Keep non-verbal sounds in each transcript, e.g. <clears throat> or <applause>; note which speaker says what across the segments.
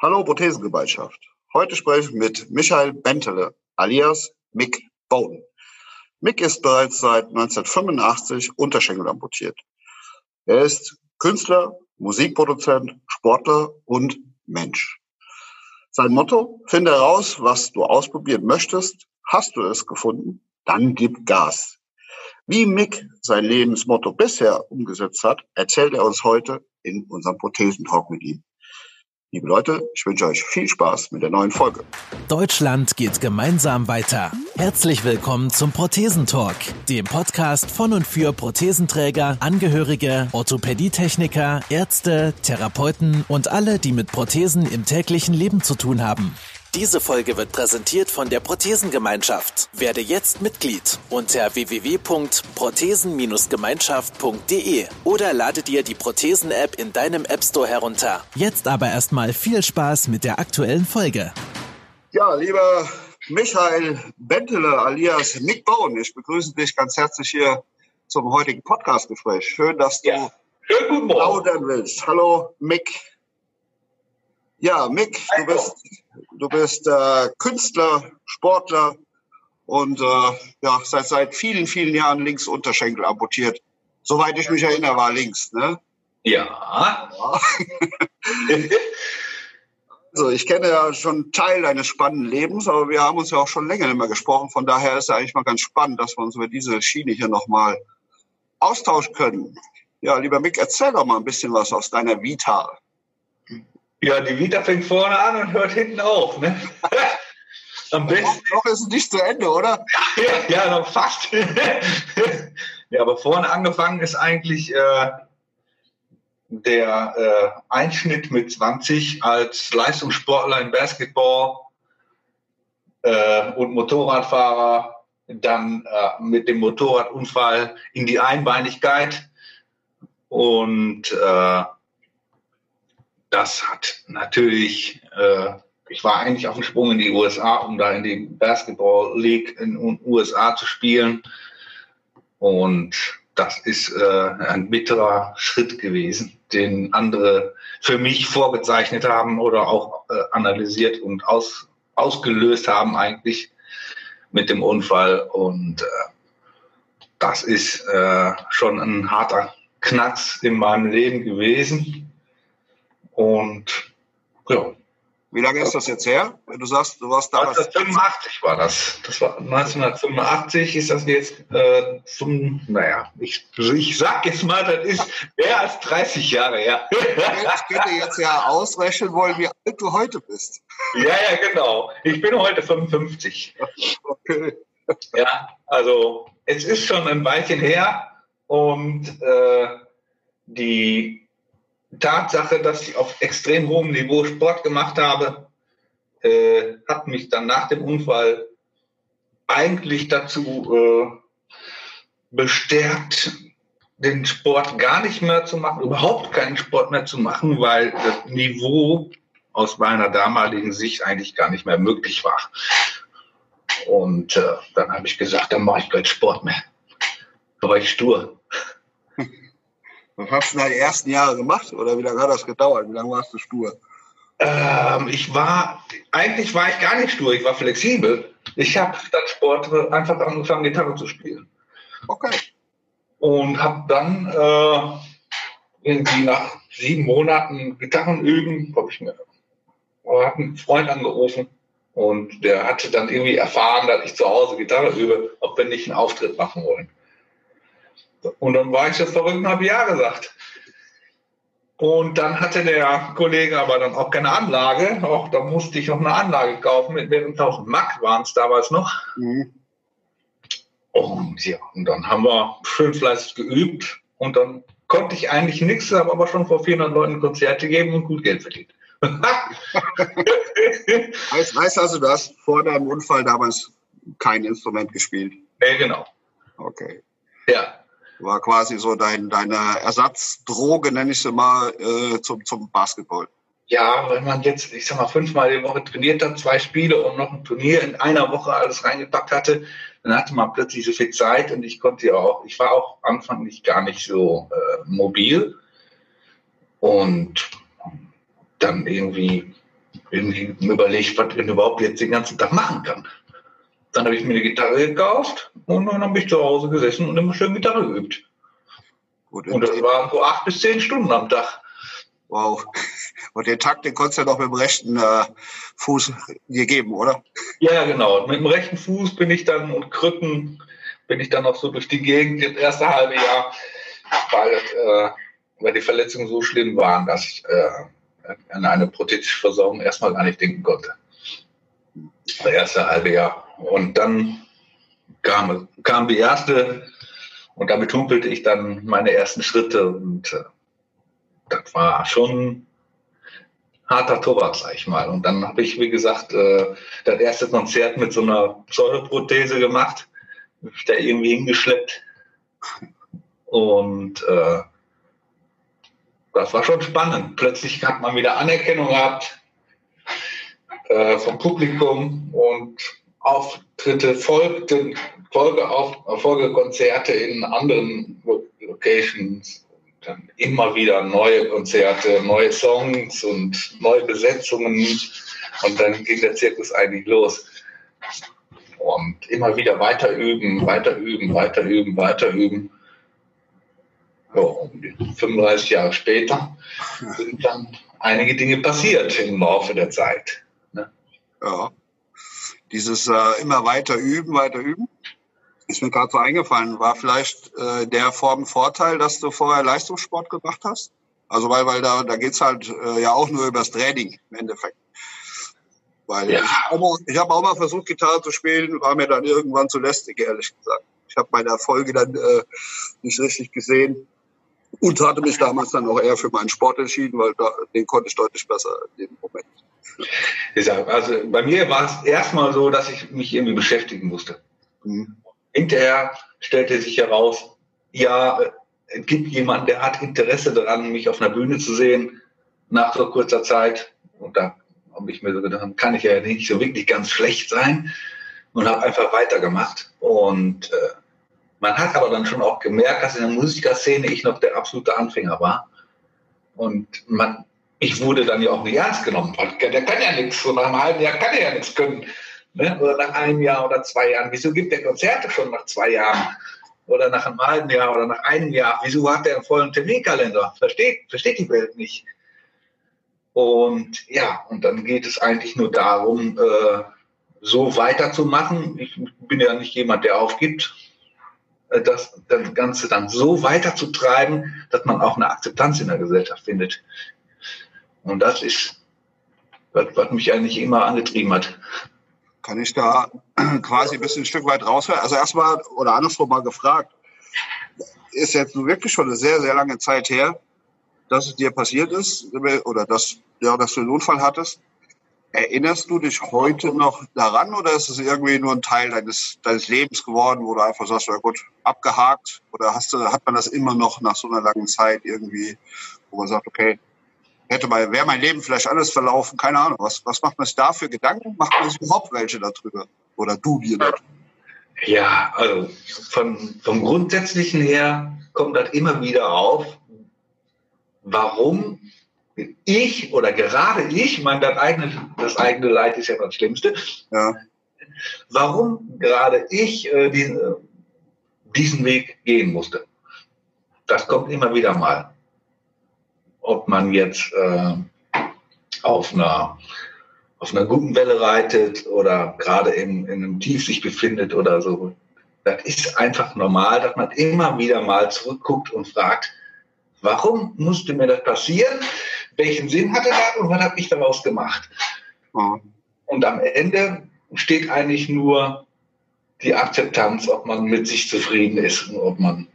Speaker 1: Hallo Prothesengemeinschaft. Heute spreche ich mit Michael Bentele alias Mick Bowden. Mick ist bereits seit 1985 Unterschenkel amputiert. Er ist Künstler, Musikproduzent, Sportler und Mensch. Sein Motto, finde heraus, was du ausprobieren möchtest. Hast du es gefunden? Dann gib Gas. Wie Mick sein Lebensmotto bisher umgesetzt hat, erzählt er uns heute in unserem Prothesentalk mit ihm. Liebe Leute, ich wünsche euch viel Spaß mit der neuen Folge.
Speaker 2: Deutschland geht gemeinsam weiter. Herzlich willkommen zum Prothesentalk, dem Podcast von und für Prothesenträger, Angehörige, Orthopädietechniker, Ärzte, Therapeuten und alle, die mit Prothesen im täglichen Leben zu tun haben. Diese Folge wird präsentiert von der Prothesengemeinschaft. Werde jetzt Mitglied unter www.prothesen-gemeinschaft.de oder lade dir die Prothesen-App in deinem App Store herunter. Jetzt aber erstmal viel Spaß mit der aktuellen Folge.
Speaker 1: Ja, lieber Michael Bentele alias Nick Bauen, ich begrüße dich ganz herzlich hier zum heutigen Podcastgespräch. Schön, dass du ja. plaudern willst. Hallo Mick. Ja, Mick, du bist, du bist äh, Künstler, Sportler und äh, ja, seit, seit vielen, vielen Jahren links Unterschenkel amputiert. Soweit ich mich erinnere, war links, ne?
Speaker 3: Ja. ja. <laughs>
Speaker 1: also ich kenne ja schon Teil deines spannenden Lebens, aber wir haben uns ja auch schon länger nicht mehr gesprochen. Von daher ist es eigentlich mal ganz spannend, dass wir uns über diese Schiene hier nochmal austauschen können. Ja, lieber Mick, erzähl doch mal ein bisschen was aus deiner Vita.
Speaker 3: Ja, die Vita fängt vorne an und hört hinten auf. Ne? <laughs>
Speaker 1: Am besten. Noch ist es nicht zu Ende, oder? <laughs>
Speaker 3: Ja, ja noch fast. <laughs> ja, aber vorne angefangen ist eigentlich äh, der äh, Einschnitt mit 20 als Leistungssportler im Basketball äh, und Motorradfahrer, dann äh, mit dem Motorradunfall in die Einbeinigkeit und äh, das hat natürlich, äh, ich war eigentlich auf dem Sprung in die USA, um da in die Basketball League in den USA zu spielen. Und das ist äh, ein bitterer Schritt gewesen, den andere für mich vorgezeichnet haben oder auch äh, analysiert und aus, ausgelöst haben eigentlich mit dem Unfall. Und äh, das ist äh, schon ein harter Knacks in meinem Leben gewesen. Und ja.
Speaker 1: Wie lange ist das jetzt her? Wenn du sagst, du warst damals.
Speaker 3: 1985 war das. Das war 1985 ist das jetzt äh, zum, naja, ich, ich sag jetzt mal, das ist mehr als 30 Jahre her.
Speaker 1: Ich könnte jetzt ja ausrechnen wollen, wie alt du heute bist.
Speaker 3: Ja, ja, genau. Ich bin heute 55. Okay. Ja, also es ist schon ein Weilchen her und äh, die Tatsache, dass ich auf extrem hohem Niveau Sport gemacht habe, äh, hat mich dann nach dem Unfall eigentlich dazu äh, bestärkt, den Sport gar nicht mehr zu machen, überhaupt keinen Sport mehr zu machen, weil das Niveau aus meiner damaligen Sicht eigentlich gar nicht mehr möglich war. Und äh, dann habe ich gesagt, dann mache ich keinen Sport mehr. Da war ich stur. <laughs>
Speaker 1: Was hast du da die ersten Jahre gemacht oder wie lange hat das gedauert? Wie lange warst du stur?
Speaker 3: Ähm, ich war, eigentlich war ich gar nicht stur, ich war flexibel. Ich habe statt Sport einfach angefangen, Gitarre zu spielen.
Speaker 1: Okay.
Speaker 3: Und habe dann äh, irgendwie nach sieben Monaten Gitarren üben, habe ich mir hat einen Freund angerufen und der hatte dann irgendwie erfahren, dass ich zu Hause Gitarre übe, ob wir nicht einen Auftritt machen wollen. Und dann war ich so verrückt und habe Ja gesagt. Und dann hatte der Kollege aber dann auch keine Anlage. Auch da musste ich noch eine Anlage kaufen mit mehreren tausend Mack waren es damals noch. Mhm. Und ja, und dann haben wir schön fleißig geübt und dann konnte ich eigentlich nichts, habe aber schon vor 400 Leuten Konzerte gegeben und gut Geld verdient. <laughs>
Speaker 1: heißt, heißt also, du hast vor deinem Unfall damals kein Instrument gespielt?
Speaker 3: Nee, genau.
Speaker 1: Okay.
Speaker 3: Ja
Speaker 1: war quasi so dein, deine Ersatzdroge, nenne ich sie mal, äh, zum, zum Basketball.
Speaker 3: Ja, wenn man jetzt, ich sag mal, fünfmal die Woche trainiert hat, zwei Spiele und noch ein Turnier in einer Woche alles reingepackt hatte, dann hatte man plötzlich so viel Zeit und ich konnte ja auch, ich war auch anfanglich gar nicht so äh, mobil und dann irgendwie irgendwie überlegt, was ich überhaupt jetzt den ganzen Tag machen kann. Dann habe ich mir eine Gitarre gekauft und dann habe ich zu Hause gesessen und immer schön Gitarre geübt. Gut, und das waren so acht bis zehn Stunden am Tag.
Speaker 1: Wow. Und den Takt, den konntest du ja noch mit dem rechten äh, Fuß dir geben, oder?
Speaker 3: Ja, genau. Mit dem rechten Fuß bin ich dann und Krücken bin ich dann noch so durch die Gegend das erste halbe Jahr, weil, äh, weil die Verletzungen so schlimm waren, dass ich äh, an eine prothetische Versorgung erstmal gar nicht denken konnte. Das erste halbe Jahr. Und dann kam, kam die erste und damit humpelte ich dann meine ersten Schritte und äh, das war schon harter Tobak, sag ich mal. Und dann habe ich, wie gesagt, äh, das erste Konzert mit so einer Pseudoprothese gemacht, mich da irgendwie hingeschleppt. Und äh, das war schon spannend. Plötzlich hat man wieder Anerkennung gehabt äh, vom Publikum und Auftritte folgten, Folge auf, Folgekonzerte in anderen Locations dann immer wieder neue Konzerte, neue Songs und neue Besetzungen. Und dann ging der Zirkus eigentlich los. Und immer wieder weiter üben, weiter üben, weiter üben, weiter üben. Ja, und 35 Jahre später sind dann einige Dinge passiert im Laufe der Zeit. Ne?
Speaker 1: Ja. Dieses äh, immer weiter üben, weiter üben ist mir gerade so eingefallen, war vielleicht äh, der Form Vorteil, dass du vorher Leistungssport gemacht hast? Also weil, weil da, da geht's halt äh, ja auch nur übers Training im Endeffekt. Weil ja. ich habe auch, hab auch mal versucht, Gitarre zu spielen, war mir dann irgendwann zu lästig, ehrlich gesagt. Ich habe meine Erfolge dann äh, nicht richtig gesehen und hatte mich damals dann auch eher für meinen Sport entschieden, weil da, den konnte ich deutlich besser in dem Moment.
Speaker 3: Also bei mir war es erstmal so, dass ich mich irgendwie beschäftigen musste. Mhm. Hinterher stellte sich heraus, ja, es gibt jemanden, der hat Interesse daran, mich auf einer Bühne zu sehen, nach so kurzer Zeit. Und da habe ich mir so gedacht, kann ich ja nicht so wirklich ganz schlecht sein. Und habe einfach weitergemacht. Und äh, man hat aber dann schon auch gemerkt, dass in der Musikerszene ich noch der absolute Anfänger war. Und man, ich wurde dann ja auch nicht ernst genommen. Der kann ja nichts. So nach einem halben Jahr kann er ja nichts können. Ne? Oder nach einem Jahr oder zwei Jahren. Wieso gibt er Konzerte schon nach zwei Jahren? Oder nach einem halben Jahr oder nach einem Jahr? Wieso hat er einen vollen Terminkalender? Versteht, versteht die Welt nicht. Und ja, und dann geht es eigentlich nur darum, äh, so weiterzumachen. Ich bin ja nicht jemand, der aufgibt, das, das Ganze dann so weiterzutreiben, dass man auch eine Akzeptanz in der Gesellschaft findet. Und das ist, was, was mich eigentlich immer angetrieben hat.
Speaker 1: Kann ich da <clears throat> quasi ein bisschen ein Stück weit raushören? Also erstmal oder andersrum mal gefragt, ist jetzt wirklich schon eine sehr, sehr lange Zeit her, dass es dir passiert ist oder dass, ja, dass du einen Unfall hattest. Erinnerst du dich heute noch daran oder ist es irgendwie nur ein Teil deines, deines Lebens geworden, wo du einfach sagst, ja gut, abgehakt? Oder hast du, hat man das immer noch nach so einer langen Zeit irgendwie, wo man sagt, okay, hätte mal, wäre mein Leben vielleicht alles verlaufen, keine Ahnung. Was, was macht man sich da für Gedanken? Macht man sich überhaupt welche darüber? Oder du dir darüber?
Speaker 3: Ja, also von, vom Grundsätzlichen her kommt das immer wieder auf, warum ich oder gerade ich, mein das eigene, das eigene Leid ist ja das Schlimmste, ja. warum gerade ich äh, diesen, diesen Weg gehen musste. Das kommt immer wieder mal ob man jetzt äh, auf einer auf einer guten Welle reitet oder gerade in, in einem Tief sich befindet oder so. Das ist einfach normal, dass man immer wieder mal zurückguckt und fragt, warum musste mir das passieren? Welchen Sinn hatte das und was habe ich daraus gemacht? Mhm. Und am Ende steht eigentlich nur die Akzeptanz, ob man mit sich zufrieden ist und ob man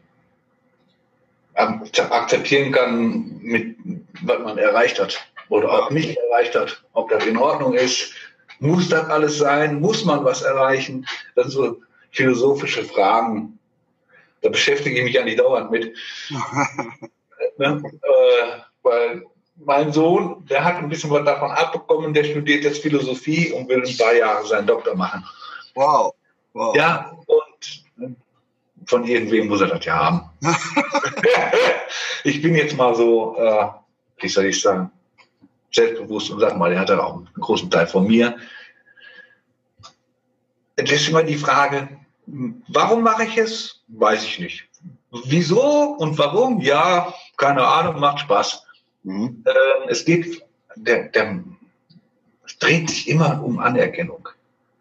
Speaker 3: akzeptieren kann, mit, was man erreicht hat oder auch nicht erreicht hat, ob das in Ordnung ist. Muss das alles sein? Muss man was erreichen? Das sind so philosophische Fragen. Da beschäftige ich mich ja nicht dauernd mit. <laughs> ne? äh, weil mein Sohn, der hat ein bisschen was davon abbekommen, der studiert jetzt Philosophie und will ein paar Jahre seinen Doktor machen.
Speaker 1: Wow. wow.
Speaker 3: Ja, und von irgendwem muss er das ja haben. <laughs> ich bin jetzt mal so, äh, wie soll ich sagen, selbstbewusst und sag mal, er hatte auch einen großen Teil von mir. Es ist immer die Frage, warum mache ich es? Weiß ich nicht. Wieso und warum? Ja, keine Ahnung, macht Spaß. Mhm. Äh, es geht, der, der, es dreht sich immer um Anerkennung.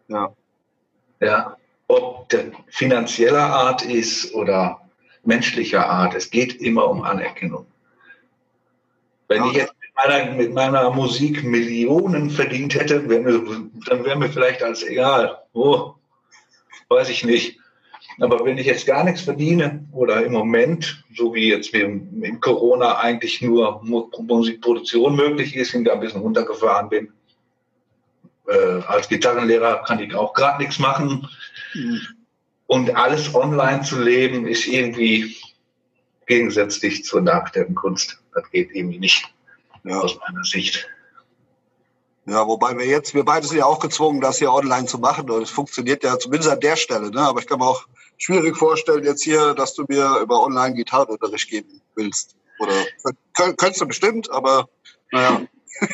Speaker 3: Ja. Ja. Ob der finanzieller Art ist oder menschlicher Art, es geht immer um Anerkennung. Wenn ja. ich jetzt mit meiner, mit meiner, Musik Millionen verdient hätte, wär mir, dann wäre mir vielleicht alles egal. Oh, weiß ich nicht. Aber wenn ich jetzt gar nichts verdiene oder im Moment, so wie jetzt in Corona eigentlich nur Musikproduktion möglich ist, und da ein bisschen runtergefahren bin, äh, als Gitarrenlehrer kann ich auch gerade nichts machen. Mhm. Und alles online zu leben, ist irgendwie gegensätzlich zur dargestellten Kunst. Das geht irgendwie nicht ja. aus meiner Sicht.
Speaker 1: Ja, wobei wir jetzt, wir beide sind ja auch gezwungen, das hier online zu machen. Und es funktioniert ja zumindest an der Stelle. Ne? Aber ich kann mir auch schwierig vorstellen jetzt hier, dass du mir über online Gitarrenunterricht geben willst. Oder könntest du bestimmt, aber naja. <laughs>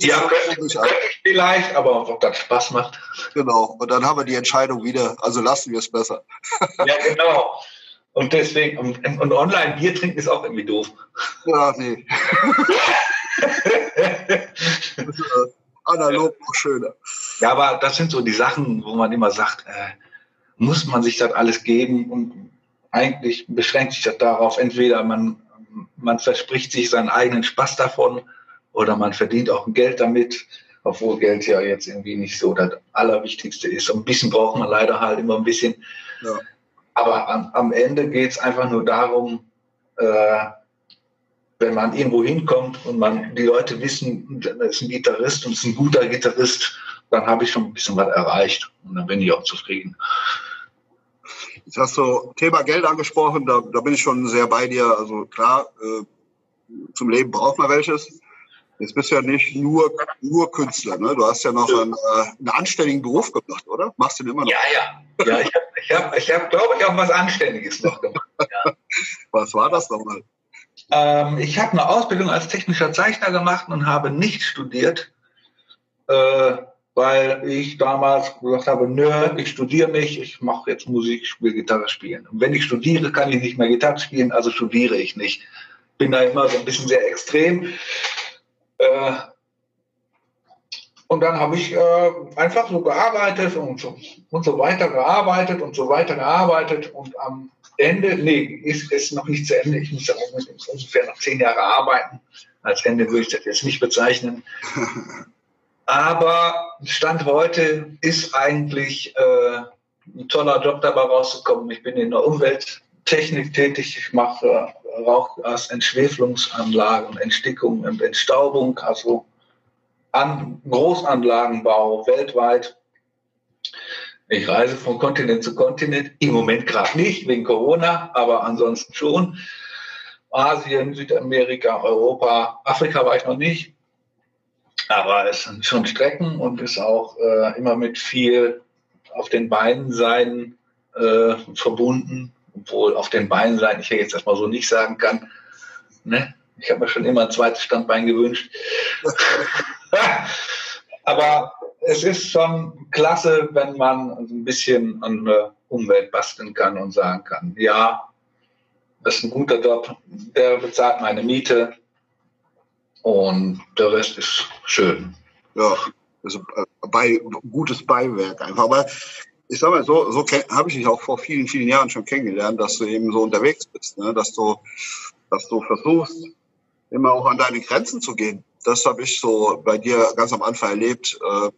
Speaker 3: ja, könnte, könnte ich vielleicht, aber ob das Spaß macht.
Speaker 1: Genau, und dann haben wir die Entscheidung wieder, also lassen wir es besser.
Speaker 3: ja, genau. Und deswegen, und, und online Bier trinken ist auch irgendwie doof.
Speaker 1: Ja, nee. <laughs> analog noch schöner.
Speaker 3: Ja, aber das sind so die Sachen, wo man immer sagt, äh, muss man sich das alles geben und eigentlich beschränkt sich das darauf, entweder man, man verspricht sich seinen eigenen Spaß davon oder man verdient auch Geld damit, obwohl Geld ja jetzt irgendwie nicht so das Allerwichtigste ist. Und ein bisschen braucht man leider halt immer ein bisschen. Ja. Aber am, am Ende geht es einfach nur darum, äh, wenn man irgendwo hinkommt und man die Leute wissen, das ist ein Gitarrist und ist ein guter Gitarrist, dann habe ich schon ein bisschen was erreicht und dann bin ich auch zufrieden.
Speaker 1: Jetzt hast du Thema Geld angesprochen, da, da bin ich schon sehr bei dir. Also klar, äh, zum Leben braucht man welches. Jetzt bist du ja nicht nur, nur Künstler, ne? Du hast ja noch einen, äh, einen anständigen Beruf gemacht, oder? Machst du den immer noch?
Speaker 3: Ja, ja. Ja, ich habe, ich hab, ich hab, glaube ich, auch was Anständiges noch gemacht. Ja. <laughs>
Speaker 1: Was war das nochmal?
Speaker 3: Ähm, ich habe eine Ausbildung als technischer Zeichner gemacht und habe nicht studiert, äh, weil ich damals gesagt habe, nö, ich studiere nicht, ich mache jetzt Musik, ich spiele Gitarre spielen. Und wenn ich studiere, kann ich nicht mehr Gitarre spielen, also studiere ich nicht. Bin da immer so ein bisschen sehr extrem. Äh, und dann habe ich äh, einfach so gearbeitet und so, und so weiter gearbeitet und so weiter gearbeitet und am Ende, nee, ist es noch nicht zu Ende. Ich muss auch ungefähr noch zehn Jahre arbeiten. Als Ende würde ich das jetzt nicht bezeichnen. <laughs> Aber Stand heute ist eigentlich äh, ein toller Job dabei rausgekommen. Ich bin in der Umwelttechnik tätig. Ich mache Rauchgasentschwefelungsanlagen, Entstickung und Entstaubung, also an Großanlagenbau weltweit. Ich reise von Kontinent zu Kontinent, im Moment gerade nicht, wegen Corona, aber ansonsten schon. Asien, Südamerika, Europa, Afrika war ich noch nicht. Aber es sind schon Strecken und ist auch äh, immer mit viel auf den Beinen sein äh, verbunden. Obwohl auf den Beinen sein ich ja jetzt erstmal so nicht sagen kann. Ne? Ich habe mir schon immer ein zweites Standbein gewünscht. <laughs> Aber es ist schon klasse, wenn man ein bisschen an der Umwelt basteln kann und sagen kann, ja, das ist ein guter Job, der bezahlt meine Miete und der Rest ist schön.
Speaker 1: Ja, also bei, gutes Beiwerk einfach. Aber ich sag mal, so, so habe ich dich auch vor vielen, vielen Jahren schon kennengelernt, dass du eben so unterwegs bist, ne? dass du, dass du versuchst, immer auch an deine Grenzen zu gehen. Das habe ich so bei dir ganz am Anfang erlebt. Äh,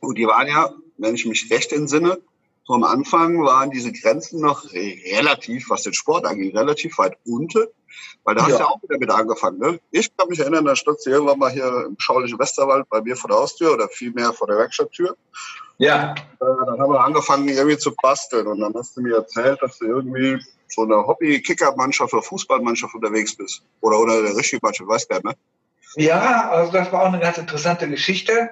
Speaker 1: und die waren ja, wenn ich mich recht entsinne, so am Anfang waren diese Grenzen noch relativ, was den Sport angeht, relativ weit unten. Weil da hast du ja. ja auch wieder mit angefangen. Ne? Ich kann mich erinnern, da stand du irgendwann mal hier im schaulichen Westerwald bei mir vor der Haustür oder vielmehr vor der Werkstatttür. Ja. Äh, dann haben wir angefangen, irgendwie zu basteln. Und dann hast du mir erzählt, dass du irgendwie so eine Hobby-Kicker-Mannschaft oder Fußballmannschaft unterwegs bist. Oder, oder der richtige Mannschaft, weißt du, ne?
Speaker 3: Ja, also das war auch eine ganz interessante Geschichte.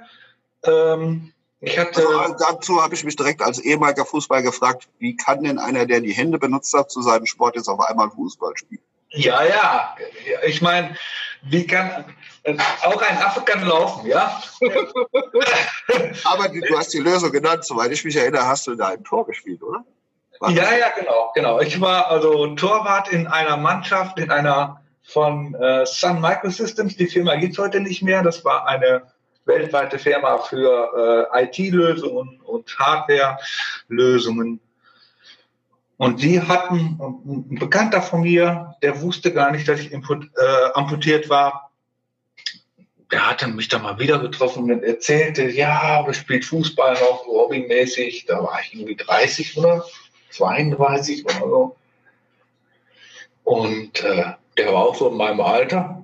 Speaker 3: Ähm, ich hatte
Speaker 1: also, dazu habe ich mich direkt als ehemaliger Fußball gefragt, wie kann denn einer, der die Hände benutzt hat, zu seinem Sport jetzt auf einmal Fußball spielen?
Speaker 3: Ja, ja. Ich meine, wie kann, auch ein Affe kann laufen, ja? <laughs>
Speaker 1: Aber du hast die Lösung genannt, soweit ich mich erinnere, hast du da ein Tor gespielt, oder?
Speaker 3: War ja, ja, genau, genau. Ich war also Torwart in einer Mannschaft, in einer von äh, Sun Microsystems. Die Firma gibt es heute nicht mehr. Das war eine weltweite Firma für äh, IT-Lösungen und Hardware-Lösungen. Und die hatten, ein Bekannter von mir, der wusste gar nicht, dass ich imput, äh, amputiert war. Der hatte mich da mal wieder getroffen und erzählte, ja, wir spielt Fußball noch hobbymäßig. Da war ich irgendwie 30 oder 32 oder so. Und äh, der war auch so in meinem Alter.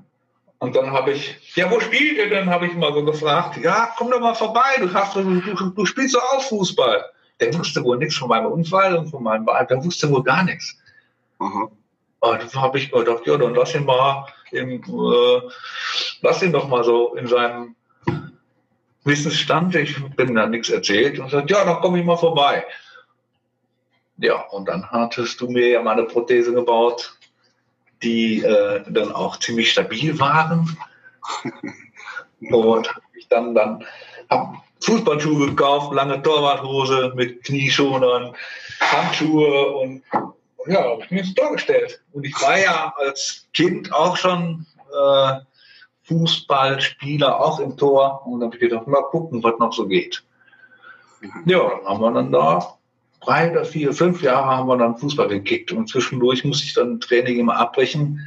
Speaker 3: Und dann habe ich, ja, wo spielt ihr denn? Habe ich mal so gefragt. Ja, komm doch mal vorbei, du, hast, du, du, du spielst doch auch Fußball. Der wusste wohl nichts von meinem Unfall und von meinem Bein. Der wusste wohl gar nichts. Aha. Und habe ich gedacht, ja, dann lass ihn mal, im, äh, lass ihn doch mal so in seinem Wissensstand. Ich bin da nichts erzählt und sagt, ja, dann komme ich mal vorbei. Ja, und dann hattest du mir ja mal eine Prothese gebaut, die äh, dann auch ziemlich stabil waren. <laughs> und ich dann, dann habe Fußballschuhe gekauft, lange Torwarthose mit Knieschonern, Handschuhe und ja, habe ich mir ins Tor gestellt. Und ich war ja als Kind auch schon äh, Fußballspieler, auch im Tor. Und da habe ich gedacht, mal gucken, was noch so geht. Ja, dann haben wir dann da drei oder vier, fünf Jahre haben wir dann Fußball gekickt. Und zwischendurch musste ich dann Training immer abbrechen,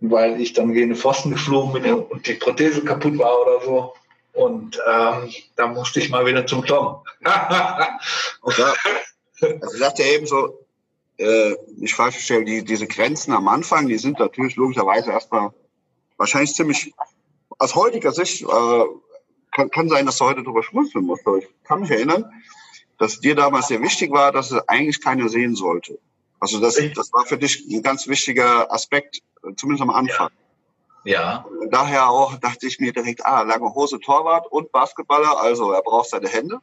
Speaker 3: weil ich dann gegen den Pfosten geflogen bin und die Prothese kaputt war oder so. Und ähm, da musste ich mal wieder zum Tom. <laughs>
Speaker 1: okay. Also sagt ja eben so, äh, ich falsch verstehe, die, diese Grenzen am Anfang, die sind natürlich logischerweise erstmal wahrscheinlich ziemlich, aus heutiger Sicht, äh, kann, kann sein, dass du heute darüber schmunzeln musst. Ich kann mich erinnern, dass dir damals sehr wichtig war, dass es eigentlich keiner sehen sollte. Also das, das war für dich ein ganz wichtiger Aspekt, zumindest am Anfang.
Speaker 3: Ja.
Speaker 1: Ja. Daher auch dachte ich mir direkt, ah, lange Hose Torwart und Basketballer, also er braucht seine Hände.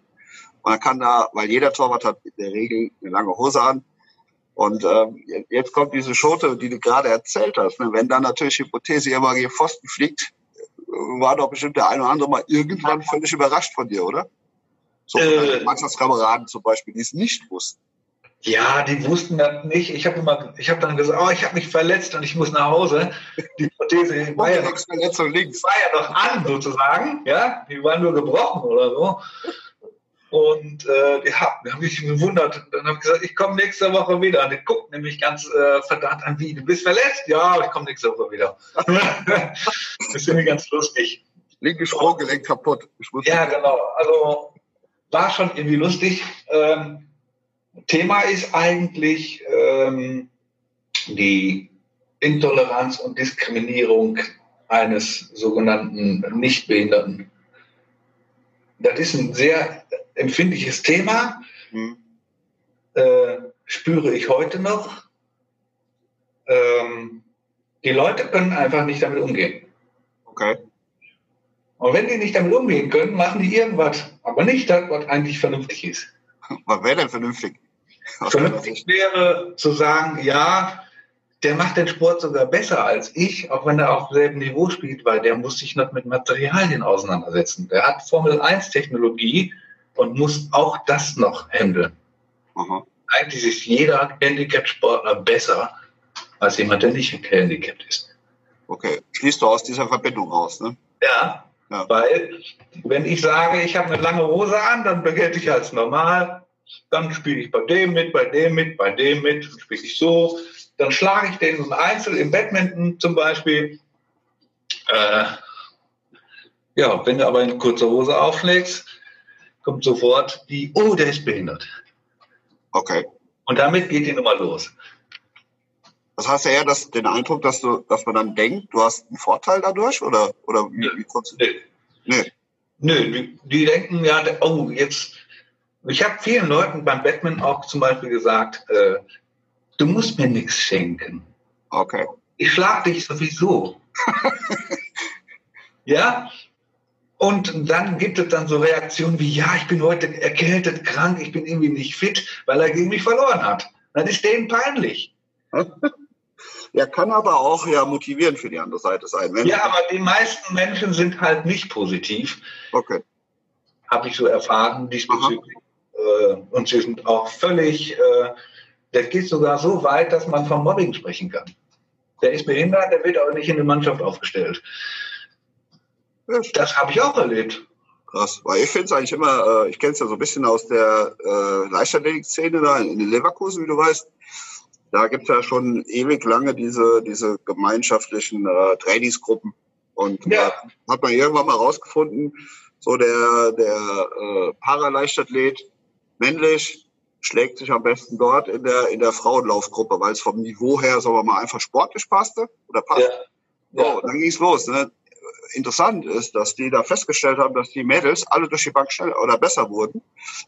Speaker 1: Und er kann da, weil jeder Torwart hat in der Regel eine lange Hose an. Und ähm, jetzt kommt diese Schote, die du gerade erzählt hast. Ne? Wenn dann natürlich die Prothese immer gegen Pfosten fliegt, war doch bestimmt der eine oder andere mal irgendwann völlig überrascht von dir, oder? So äh, Mannschaftskameraden zum Beispiel, die es nicht wussten.
Speaker 3: Ja, die wussten das nicht. Ich habe immer, ich habe dann gesagt, oh, ich habe mich verletzt und ich muss nach Hause. Die Prothese war ja, noch, links. war ja noch an sozusagen, ja, die war nur gebrochen oder so. Und äh, die haben, die haben mich gewundert. Dann habe ich gesagt, ich komme nächste Woche wieder. Und die guckt nämlich ganz äh, verdammt an, wie, du bist verletzt? Ja, ich komme nächste Woche wieder. das finde ich ganz lustig.
Speaker 1: Linkes Sprunggelenk kaputt.
Speaker 3: ja, genau. Also war schon irgendwie lustig. Ähm, Thema ist eigentlich ähm, die Intoleranz und Diskriminierung eines sogenannten Nichtbehinderten. Das ist ein sehr empfindliches Thema, mhm. äh, spüre ich heute noch. Ähm, die Leute können einfach nicht damit umgehen.
Speaker 1: Okay.
Speaker 3: Und wenn die nicht damit umgehen können, machen die irgendwas, aber nicht das, was eigentlich vernünftig ist.
Speaker 1: Was wäre denn vernünftig?
Speaker 3: Vernünftig wäre zu sagen, ja, der macht den Sport sogar besser als ich, auch wenn er auf demselben Niveau spielt, weil der muss sich noch mit Materialien auseinandersetzen. Der hat Formel 1 Technologie und muss auch das noch handeln. Aha. Eigentlich ist jeder Handicap-Sportler besser als jemand, der nicht handicapped ist.
Speaker 1: Okay, schließt du aus dieser Verbindung raus, ne?
Speaker 3: Ja, ja. Weil, wenn ich sage, ich habe eine lange Hose an, dann begelte ich als normal. Dann spiele ich bei dem mit, bei dem mit, bei dem mit, spiele ich so. Dann schlage ich den so Einzel im Badminton zum Beispiel. Äh, ja, wenn du aber in kurzer Hose aufschlägst, kommt sofort die, oh, der ist behindert.
Speaker 1: Okay.
Speaker 3: Und damit geht die Nummer los.
Speaker 1: Das heißt ja eher das, den Eindruck, dass du, dass man dann denkt, du hast einen Vorteil dadurch oder, oder wie,
Speaker 3: Nö. wie nee. nee. Nö, die, die, denken ja, oh, jetzt, ich habe vielen Leuten beim Batman auch zum Beispiel gesagt, äh, du musst mir nichts schenken.
Speaker 1: Okay.
Speaker 3: Ich schlag dich sowieso. <laughs> ja? Und dann gibt es dann so Reaktionen wie, ja, ich bin heute erkältet, krank, ich bin irgendwie nicht fit, weil er gegen mich verloren hat. Dann ist denen peinlich. <laughs>
Speaker 1: Ja, kann aber auch ja motivierend für die andere Seite sein.
Speaker 3: Ja, aber die meisten Menschen sind halt nicht positiv.
Speaker 1: Okay.
Speaker 3: Habe ich so erfahren diesbezüglich. Äh, und sie sind auch völlig, äh, das geht sogar so weit, dass man vom Mobbing sprechen kann. Der ist behindert, der wird aber nicht in die Mannschaft aufgestellt. Das habe ich auch erlebt.
Speaker 1: Krass, weil ich finde es eigentlich immer, äh, ich kenne es ja so ein bisschen aus der äh, Leichtathletik-Szene da in, in Leverkusen, wie du weißt. Da gibt es ja schon ewig lange diese, diese gemeinschaftlichen äh, Trainingsgruppen. Und ja. da hat man irgendwann mal rausgefunden, so der, der äh, Paraleichtathlet, männlich, schlägt sich am besten dort in der, in der Frauenlaufgruppe, weil es vom Niveau her, sagen wir mal, einfach sportlich passte oder passt. Ja. So, ja. dann ging es los. Ne? interessant ist, dass die da festgestellt haben, dass die Mädels alle durch die Bank schneller oder besser wurden,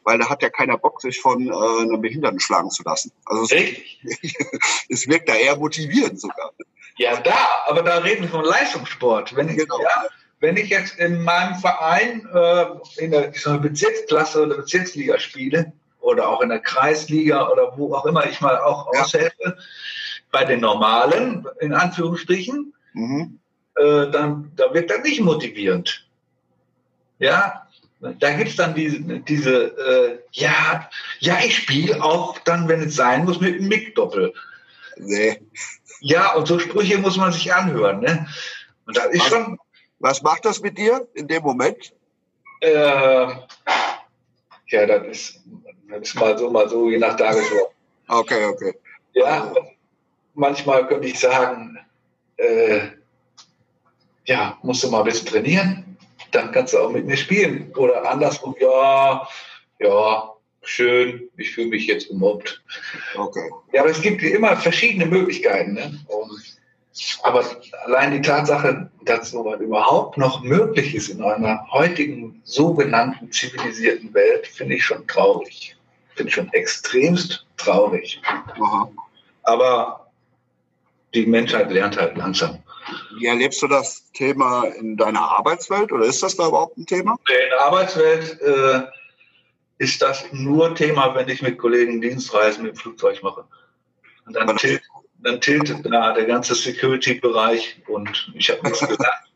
Speaker 1: weil da hat ja keiner Bock, sich von äh, einem Behinderten schlagen zu lassen. Also es, <laughs> es wirkt da eher motivierend sogar.
Speaker 3: Ja, da, aber da reden wir von Leistungssport. Wenn ich, genau. ja, wenn ich jetzt in meinem Verein äh, in der so Bezirksklasse oder Bezirksliga spiele oder auch in der Kreisliga oder wo auch immer ich mal auch ja. aushelfe, bei den normalen, in Anführungsstrichen, mhm äh, dann da wird dann nicht motivierend. Ja, da gibt es dann diese, diese äh, ja, ja, ich spiele auch dann, wenn es sein muss, mit dem Mic-Doppel. Nee. Ja, und so Sprüche muss man sich anhören. Ne? Und das ist schon.
Speaker 1: Was macht das mit dir in dem Moment?
Speaker 3: Äh, ja, das ist, das ist mal so, mal so, je nach Tagesform.
Speaker 1: Okay, okay.
Speaker 3: Ja, manchmal könnte ich sagen, äh, ja, musst du mal ein bisschen trainieren, dann kannst du auch mit mir spielen. Oder andersrum, ja, ja, schön, ich fühle mich jetzt gemobbt. Okay. Ja, aber es gibt immer verschiedene Möglichkeiten. Ne? Und, aber allein die Tatsache, dass sowas überhaupt noch möglich ist in einer heutigen sogenannten zivilisierten Welt, finde ich schon traurig. Finde ich schon extremst traurig. Aber die Menschheit lernt halt langsam.
Speaker 1: Wie erlebst du das Thema in deiner Arbeitswelt oder ist das da überhaupt ein Thema?
Speaker 3: In der Arbeitswelt äh, ist das nur Thema, wenn ich mit Kollegen Dienstreisen mit dem Flugzeug mache. Und dann, tilt, dann tiltet da der ganze Security-Bereich und ich habe nichts gesagt.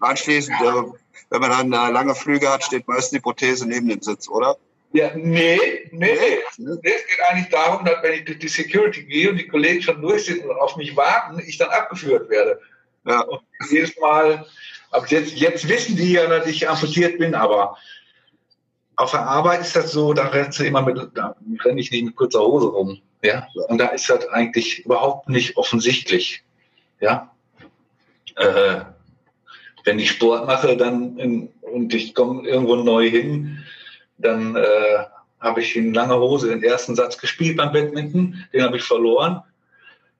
Speaker 1: anschließend, äh, wenn man dann äh, lange Flüge hat, steht meistens die Prothese neben dem Sitz, oder?
Speaker 3: Ja, nee, nee, nee. Es geht eigentlich darum, dass wenn ich durch die Security gehe und die Kollegen schon durch sind und auf mich warten, ich dann abgeführt werde. Ja. Und jedes Mal, aber jetzt, jetzt wissen die ja, dass ich amputiert bin, aber auf der Arbeit ist das so, da rennst du immer mit, da renne ich nicht mit kurzer Hose rum. Ja. Und da ist das eigentlich überhaupt nicht offensichtlich. Ja. Äh, wenn ich Sport mache, dann in, und ich komme irgendwo neu hin, dann äh, habe ich in langer Hose den ersten Satz gespielt beim Badminton, den habe ich verloren.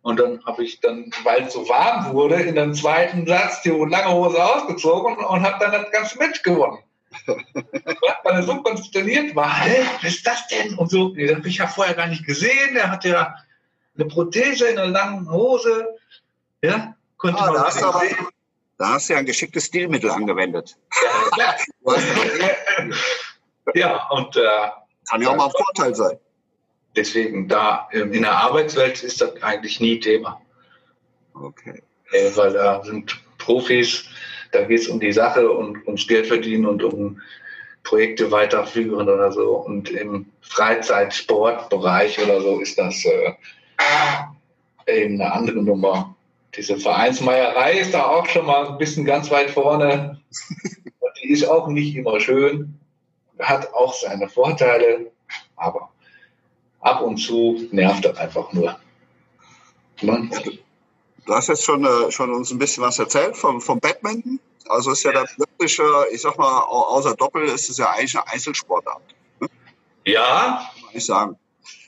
Speaker 3: Und dann habe ich dann, weil es so warm wurde, in dem zweiten Satz die lange Hose ausgezogen und habe dann das ganze Match gewonnen. Weil er so konsterniert war, hä, was ist das denn? Und so, das habe ich ja vorher gar nicht gesehen. Er hat ja eine Prothese in einer langen Hose. Ja, konnte ah, man da
Speaker 1: hast aber. Da hast du ja ein geschicktes Stilmittel angewendet. <laughs>
Speaker 3: Ja, ja und äh,
Speaker 1: kann ja auch mal ein Vorteil sein.
Speaker 3: Deswegen da ähm, in der Arbeitswelt ist das eigentlich nie Thema.
Speaker 1: Okay.
Speaker 3: Äh, weil da sind Profis, da geht es um die Sache und ums Geld verdienen und um Projekte weiterführen oder so. Und im Freizeitsportbereich oder so ist das äh, eben eine andere Nummer. Diese Vereinsmeierei ist da auch schon mal ein bisschen ganz weit vorne. <laughs> die ist auch nicht immer schön, hat auch seine Vorteile, aber ab und zu nervt das einfach nur.
Speaker 1: Ne? Du hast jetzt schon, äh, schon uns ein bisschen was erzählt vom, vom Badminton. Also ist ja, ja. das wirklich, ich sag mal, außer Doppel ist es ja eigentlich eine Einzelsportart.
Speaker 3: Ne? Ja.
Speaker 1: Kann ich sagen.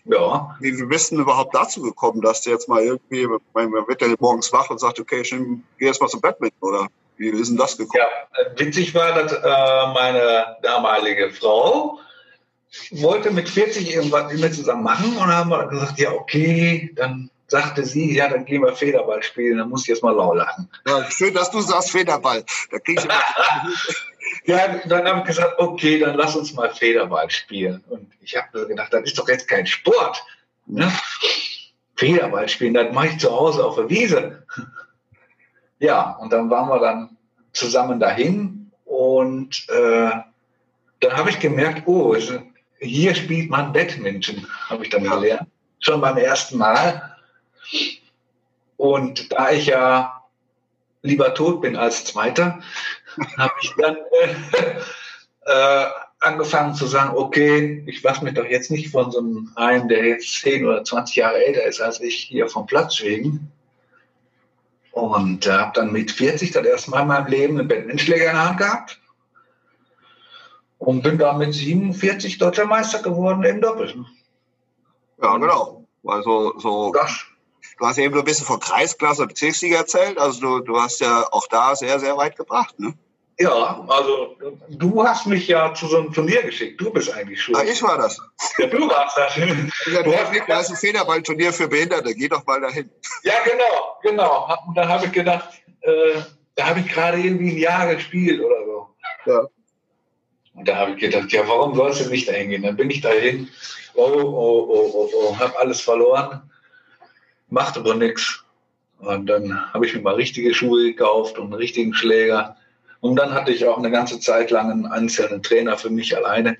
Speaker 3: Ja.
Speaker 1: Wie, wie bist du überhaupt dazu gekommen, dass du jetzt mal irgendwie, man wird ja morgens wach und sagt, okay, ich gehe jetzt mal zum Badminton, oder? Wie ist denn das gekommen?
Speaker 3: Ja, witzig war, dass äh, meine damalige Frau wollte mit 40 irgendwas mit mir zusammen machen und dann haben wir gesagt, ja, okay, dann sagte sie, ja, dann gehen wir Federball spielen, dann muss ich jetzt mal lau lachen.
Speaker 1: Ja, schön, dass du sagst Federball. Da krieg ich <laughs>
Speaker 3: ja, dann habe ich gesagt, okay, dann lass uns mal Federball spielen. Und ich habe gedacht, das ist doch jetzt kein Sport. Ne? Federball spielen, das mache ich zu Hause auf der Wiese. <laughs> Ja, und dann waren wir dann zusammen dahin und äh, dann habe ich gemerkt, oh, hier spielt man Badminton, habe ich dann gelernt. Schon beim ersten Mal. Und da ich ja lieber tot bin als Zweiter, <laughs> habe ich dann äh, äh, angefangen zu sagen, okay, ich lasse mich doch jetzt nicht von so einem einen, der jetzt 10 oder 20 Jahre älter ist als ich, hier vom Platz schwingen. Und äh, habe dann mit 40 das erste Mal in meinem Leben einen Badmintonschläger in der Hand gehabt. Und bin dann mit 47 Deutscher Meister geworden im Doppel.
Speaker 1: Ja, genau. Also so. Das. Du hast eben so ein bisschen von Kreisklasse und Bezirksliga erzählt. Also du, du hast ja auch da sehr, sehr weit gebracht, ne?
Speaker 3: Ja, also du hast mich ja zu so einem Turnier geschickt. Du bist eigentlich schon.
Speaker 1: Ah, ich war das.
Speaker 3: Ja, du warst das.
Speaker 1: Ja, du hast da ist ein Federballturnier für Behinderte. Geh doch mal dahin.
Speaker 3: Ja, genau, genau. Und dann habe ich gedacht, äh, da habe ich gerade irgendwie ein Jahr gespielt oder so. Ja. Und da habe ich gedacht, ja, warum sollst du nicht dahin gehen? Dann bin ich dahin. Oh, oh, oh, oh, oh, habe alles verloren. Macht aber nichts. Und dann habe ich mir mal richtige Schuhe gekauft und einen richtigen Schläger und dann hatte ich auch eine ganze Zeit lang einen einzelnen Trainer für mich alleine.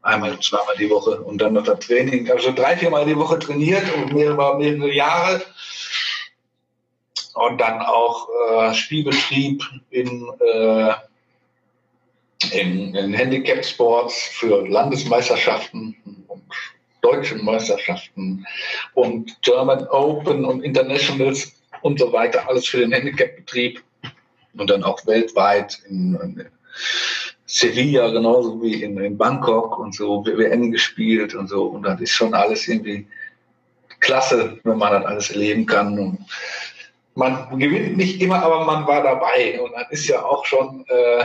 Speaker 3: Einmal, zweimal die Woche und dann noch das Training. Also drei, viermal die Woche trainiert und mehrere, mehrere Jahre. Und dann auch äh, Spielbetrieb in, äh, in, in Handicap-Sports für Landesmeisterschaften und deutschen Meisterschaften und German Open und Internationals und so weiter. Alles für den Handicap-Betrieb und dann auch weltweit in, in Sevilla genauso wie in, in, Bangkok und so WWN gespielt und so und das ist schon alles irgendwie klasse, wenn man das alles erleben kann und man gewinnt nicht immer, aber man war dabei und das ist ja auch schon äh,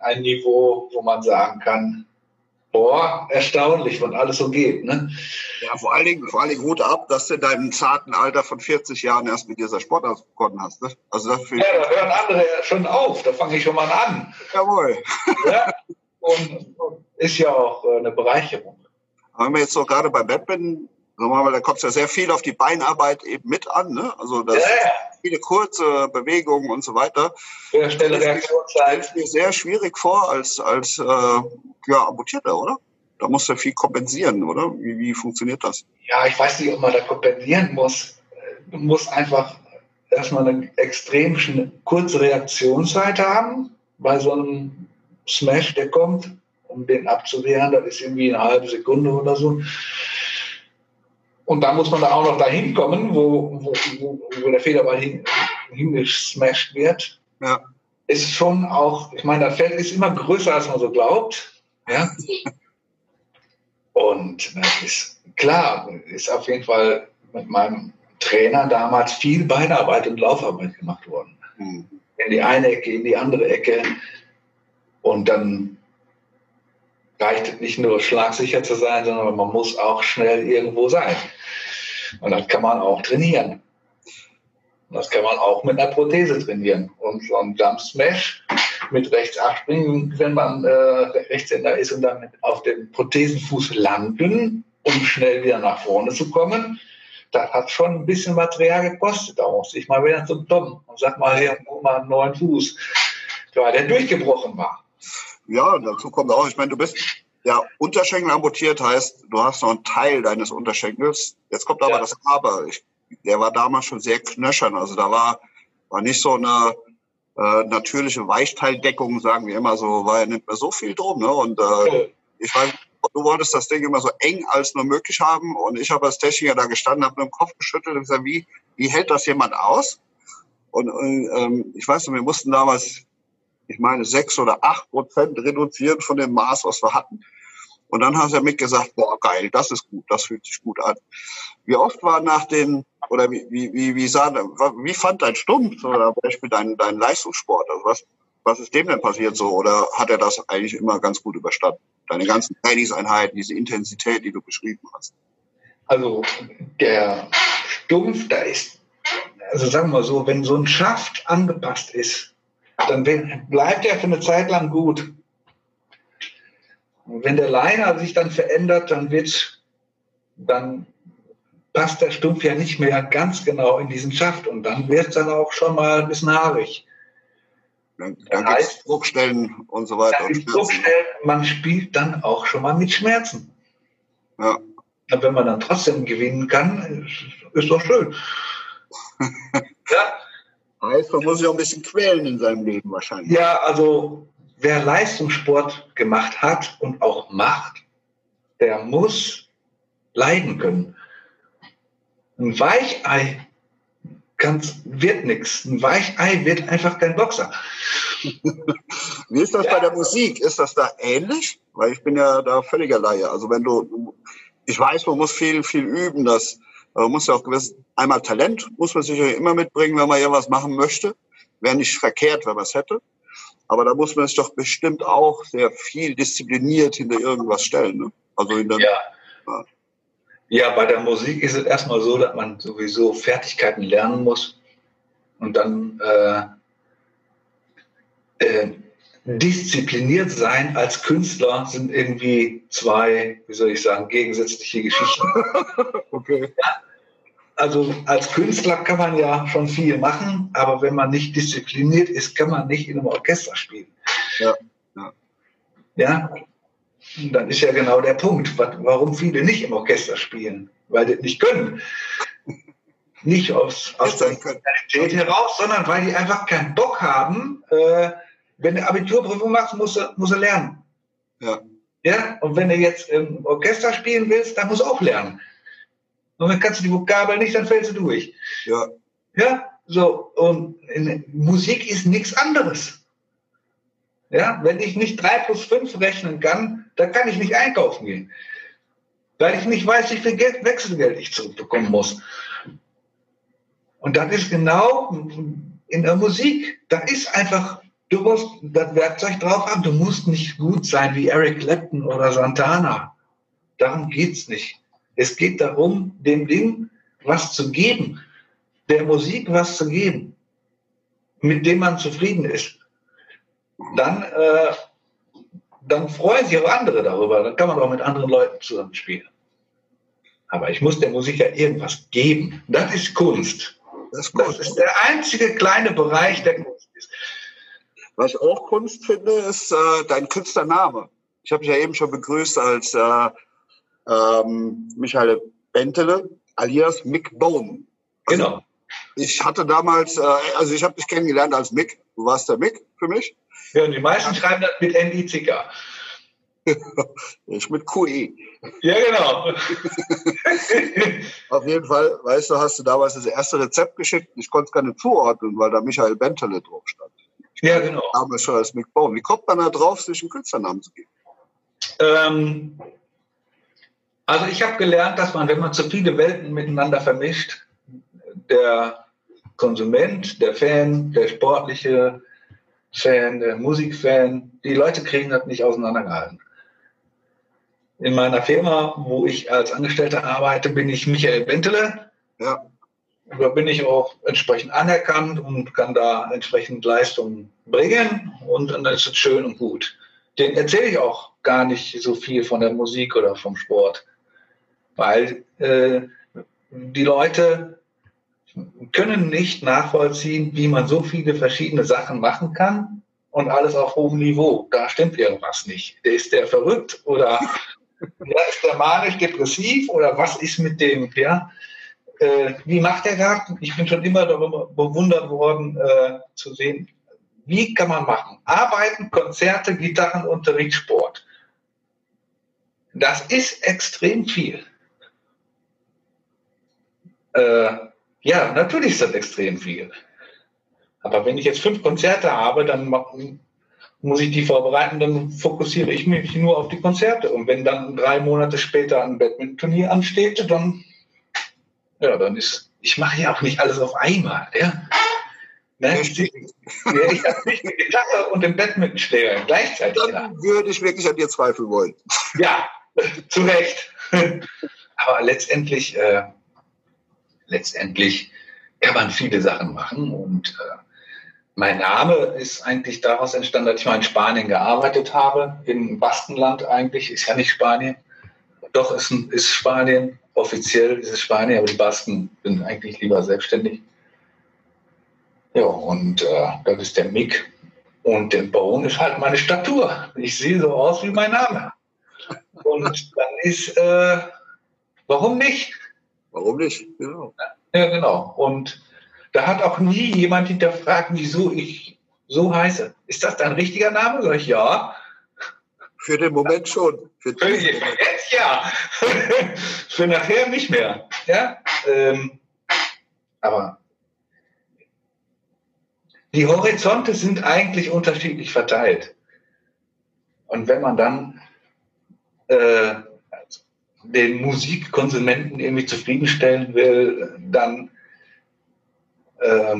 Speaker 3: ein Niveau, wo man sagen kann, boah, erstaunlich, was alles so geht. Ne?
Speaker 1: Ja, vor allen Dingen, vor allen Dingen Hut ab, dass du in deinem zarten Alter von 40 Jahren erst mit dieser Sportart begonnen hast. Ne?
Speaker 3: Also das ja, da hören andere schon auf, da fange ich schon mal an.
Speaker 1: Jawohl. Ja?
Speaker 3: Und, und ist ja auch äh, eine Bereicherung.
Speaker 1: Wenn wir jetzt so gerade bei Badminton mal, da kommt es ja sehr viel auf die Beinarbeit eben mit an. Ne? Also das ja, viele kurze Bewegungen und so weiter.
Speaker 3: Sehr schnelle Reaktionszeit.
Speaker 1: Das ist mir sehr schwierig vor als, als äh, ja, Amputierter, oder? Da muss er viel kompensieren, oder? Wie, wie funktioniert das?
Speaker 3: Ja, ich weiß nicht, ob man da kompensieren muss. Du musst einfach erstmal eine extrem kurze Reaktionszeit haben bei so einem Smash, der kommt, um den abzuwehren. Das ist irgendwie eine halbe Sekunde oder so. Und da muss man da auch noch dahin kommen, wo, wo, wo der Federball hin, hingesmashed wird. Ja. Ist schon auch, ich meine, das Feld ist immer größer, als man so glaubt. Ja. Und das ist klar, ist auf jeden Fall mit meinem Trainer damals viel Beinarbeit und Laufarbeit gemacht worden. Mhm. In die eine Ecke, in die andere Ecke. Und dann reicht nicht nur schlagsicher zu sein, sondern man muss auch schnell irgendwo sein. Und das kann man auch trainieren. Das kann man auch mit einer Prothese trainieren. Und so ein Jump Smash mit rechts abspringen, wenn man äh, Rechtshänder ist und dann auf dem Prothesenfuß landen, um schnell wieder nach vorne zu kommen, das hat schon ein bisschen Material gekostet. Da musste ich mal wieder zum Tom und sag mal, hier, mal einen neuen Fuß, weil der durchgebrochen war.
Speaker 1: Ja, dazu kommt auch, ich meine, du bist ja Unterschenkel amputiert, heißt, du hast noch einen Teil deines Unterschenkels. Jetzt kommt aber ja. das Aber. Ich, der war damals schon sehr knöchern. Also da war, war nicht so eine äh, natürliche Weichteildeckung, sagen wir immer so, war ja nicht mehr so viel drum. Ne? Und äh, ich weiß, du wolltest das Ding immer so eng als nur möglich haben. Und ich habe als Techniker da gestanden, habe mit dem Kopf geschüttelt und gesagt, wie, wie hält das jemand aus? Und, und ähm, ich weiß wir mussten damals ich meine, sechs oder acht Prozent reduzieren von dem Maß, was wir hatten. Und dann hat er mitgesagt, boah, geil, das ist gut, das fühlt sich gut an. Wie oft war nach den, oder wie, wie, wie, wie, sah, wie fand dein Stumpf oder Beispiel dein, dein Leistungssport? Also was, was ist dem denn passiert so? Oder hat er das eigentlich immer ganz gut überstanden? Deine ganzen Trainingseinheiten, diese Intensität, die du beschrieben hast.
Speaker 3: Also der Stumpf, da ist, also sagen wir so, wenn so ein Schaft angepasst ist, dann bleibt er für eine Zeit lang gut. Und wenn der Liner sich dann verändert, dann wird, dann passt der Stumpf ja nicht mehr ganz genau in diesen Schaft und dann wird es dann auch schon mal ein bisschen haarig.
Speaker 1: Dann, dann gibt es Druckstellen und so weiter.
Speaker 3: Und Druckstellen, man spielt dann auch schon mal mit Schmerzen. Ja. Und wenn man dann trotzdem gewinnen kann, ist, ist doch schön. <laughs>
Speaker 1: ja. Heißt, man muss sich auch ein bisschen quälen in seinem Leben wahrscheinlich.
Speaker 3: Ja, also wer Leistungssport gemacht hat und auch macht, der muss leiden können. Ein Weichei kann's, wird nichts. Ein Weichei wird einfach kein Boxer. <laughs>
Speaker 1: Wie ist das ja. bei der Musik? Ist das da ähnlich? Weil ich bin ja da völliger Laie. Also wenn du, ich weiß, man muss viel, viel üben. Das, man muss ja auch gewiss, einmal Talent muss man sicher immer mitbringen, wenn man irgendwas machen möchte. Wäre nicht verkehrt, wenn man es hätte. Aber da muss man sich doch bestimmt auch sehr viel diszipliniert hinter irgendwas stellen. Ne?
Speaker 3: Also in der, ja. ja. Ja, bei der Musik ist es erstmal so, dass man sowieso Fertigkeiten lernen muss und dann äh, äh, diszipliniert sein als Künstler sind irgendwie zwei, wie soll ich sagen, gegensätzliche Geschichten. <laughs> okay. Ja, also als Künstler kann man ja schon viel machen, aber wenn man nicht diszipliniert ist, kann man nicht in einem Orchester spielen. Ja. Ja. ja? Dann ist ja genau der Punkt, warum viele nicht im Orchester spielen, weil die nicht können. Nicht aus, aus der Qualität heraus, sondern weil die einfach keinen Bock haben. Äh, wenn du Abiturprüfung machst, musst du, musst du lernen. Ja. Ja, und wenn du jetzt im Orchester spielen willst, dann musst du auch lernen. Und dann kannst du die Vokabel nicht, dann fällst du durch. Ja. Ja, so. Und Musik ist nichts anderes. Ja, wenn ich nicht drei plus fünf rechnen kann, dann kann ich nicht einkaufen gehen. Weil ich nicht weiß, wie viel Geld, Wechselgeld ich zurückbekommen muss. Und das ist genau in der Musik. Da ist einfach, du musst das Werkzeug drauf haben. Du musst nicht gut sein wie Eric Clapton oder Santana. Darum geht's nicht. Es geht darum, dem Ding was zu geben, der Musik was zu geben, mit dem man zufrieden ist dann, äh, dann freuen sich auch andere darüber. Dann kann man auch mit anderen Leuten zusammen spielen. Aber ich muss der Musik ja irgendwas geben. Das ist Kunst. Das ist, Kunst. das ist der einzige kleine Bereich, der Kunst.
Speaker 1: Was ich auch Kunst finde, ist äh, dein Künstlername. Ich habe dich ja eben schon begrüßt als äh, ähm, Michael Bentele, alias Mick Bone. Also, genau. Ich hatte damals, äh, also ich habe dich kennengelernt als Mick. Du warst der Mick für mich.
Speaker 3: Ja, und die meisten schreiben das mit NDCK. <laughs>
Speaker 1: ich mit QE.
Speaker 3: Ja, genau. <laughs>
Speaker 1: Auf jeden Fall, weißt du, hast du damals das erste Rezept geschickt. Ich konnte es gar nicht zuordnen, weil da Michael Bentele drauf stand.
Speaker 3: Ja, genau.
Speaker 1: Damals schon als Mick Bone. Wie kommt man da drauf, sich einen Künstlernamen zu geben?
Speaker 3: Ähm, also ich habe gelernt, dass man, wenn man zu viele Welten miteinander vermischt, der Konsument, der Fan, der sportliche, Fan, der Musikfan, die Leute kriegen das nicht auseinandergehalten. In meiner Firma, wo ich als Angestellter arbeite, bin ich Michael Bentele. Ja. Da bin ich auch entsprechend anerkannt und kann da entsprechend Leistungen bringen und dann ist es schön und gut. Den erzähle ich auch gar nicht so viel von der Musik oder vom Sport, weil äh, die Leute können nicht nachvollziehen, wie man so viele verschiedene Sachen machen kann und alles auf hohem Niveau. Da stimmt irgendwas nicht. Der ist der verrückt oder <laughs> ja, ist der manisch-depressiv oder was ist mit dem, ja? Äh, wie macht der gerade? Ich bin schon immer darüber bewundert worden, äh, zu sehen, wie kann man machen? Arbeiten, Konzerte, Gitarrenunterricht, Sport. Das ist extrem viel. Äh, ja, natürlich ist das extrem viel. Aber wenn ich jetzt fünf Konzerte habe, dann muss ich die vorbereiten, dann fokussiere ich mich nur auf die Konzerte. Und wenn dann drei Monate später ein Badminton-Turnier ansteht, dann, ja, dann ist, ich mache ja auch nicht alles auf einmal, ja. Ne? Ich, ich habe nicht die Gitarre und den Badmintonschläger gleichzeitig.
Speaker 1: Dann würde ich wirklich an dir zweifeln wollen.
Speaker 3: Ja, zu Recht. Aber letztendlich, äh, letztendlich kann man viele Sachen machen. Und äh, mein Name ist eigentlich daraus entstanden, dass ich mal in Spanien gearbeitet habe, im Baskenland eigentlich, ist ja nicht Spanien. Doch, ist, ist Spanien. Offiziell dieses Spanier, aber die Basken sind eigentlich lieber selbstständig. Ja, und äh, das ist der Mick. Und der Bone ist halt meine Statur. Ich sehe so aus wie mein Name. Und dann ist, äh, warum nicht?
Speaker 1: Warum nicht? Genau.
Speaker 3: Ja, genau. Und da hat auch nie jemand hinterfragt, wieso ich so heiße. Ist das dein richtiger Name? Sag ich, ja.
Speaker 1: Für den Moment schon.
Speaker 3: Für, Für jetzt ja. <laughs> Für nachher nicht mehr. Ja. Ähm, aber die Horizonte sind eigentlich unterschiedlich verteilt. Und wenn man dann äh, den Musikkonsumenten irgendwie zufriedenstellen will, dann äh,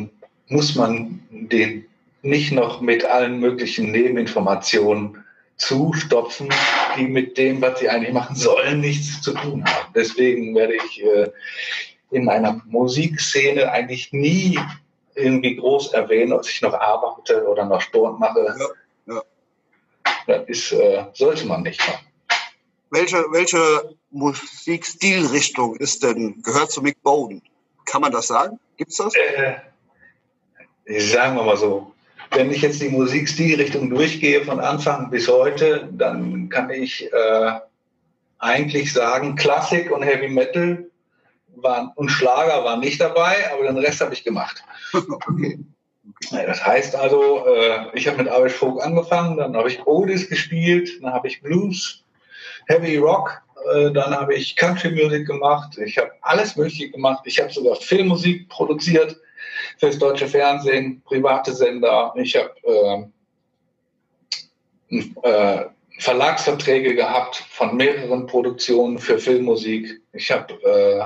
Speaker 3: muss man den nicht noch mit allen möglichen Nebeninformationen zustopfen, die mit dem, was sie eigentlich machen sollen, nichts zu tun haben. Deswegen werde ich äh, in einer Musikszene eigentlich nie irgendwie groß erwähnen, ob ich noch arbeite oder noch Sport mache. Ja, ja. Das ist, äh, sollte man nicht machen.
Speaker 1: Welche, welche Musikstilrichtung ist denn, gehört zu Mick Bowden? Kann man das sagen? Gibt es das? Äh,
Speaker 3: sagen wir mal so. Wenn ich jetzt die Musikstilrichtung durchgehe von Anfang bis heute, dann kann ich äh, eigentlich sagen, Klassik und Heavy Metal waren, und Schlager waren nicht dabei, aber den Rest habe ich gemacht. okay. Das heißt also, äh, ich habe mit Irish Folk angefangen, dann habe ich Oldies gespielt, dann habe ich Blues, Heavy Rock, äh, dann habe ich Country Music gemacht, ich habe alles Mögliche gemacht, ich habe sogar Filmmusik produziert fürs deutsche Fernsehen, private Sender, ich habe äh, äh, Verlagsverträge gehabt von mehreren Produktionen für Filmmusik, ich habe äh,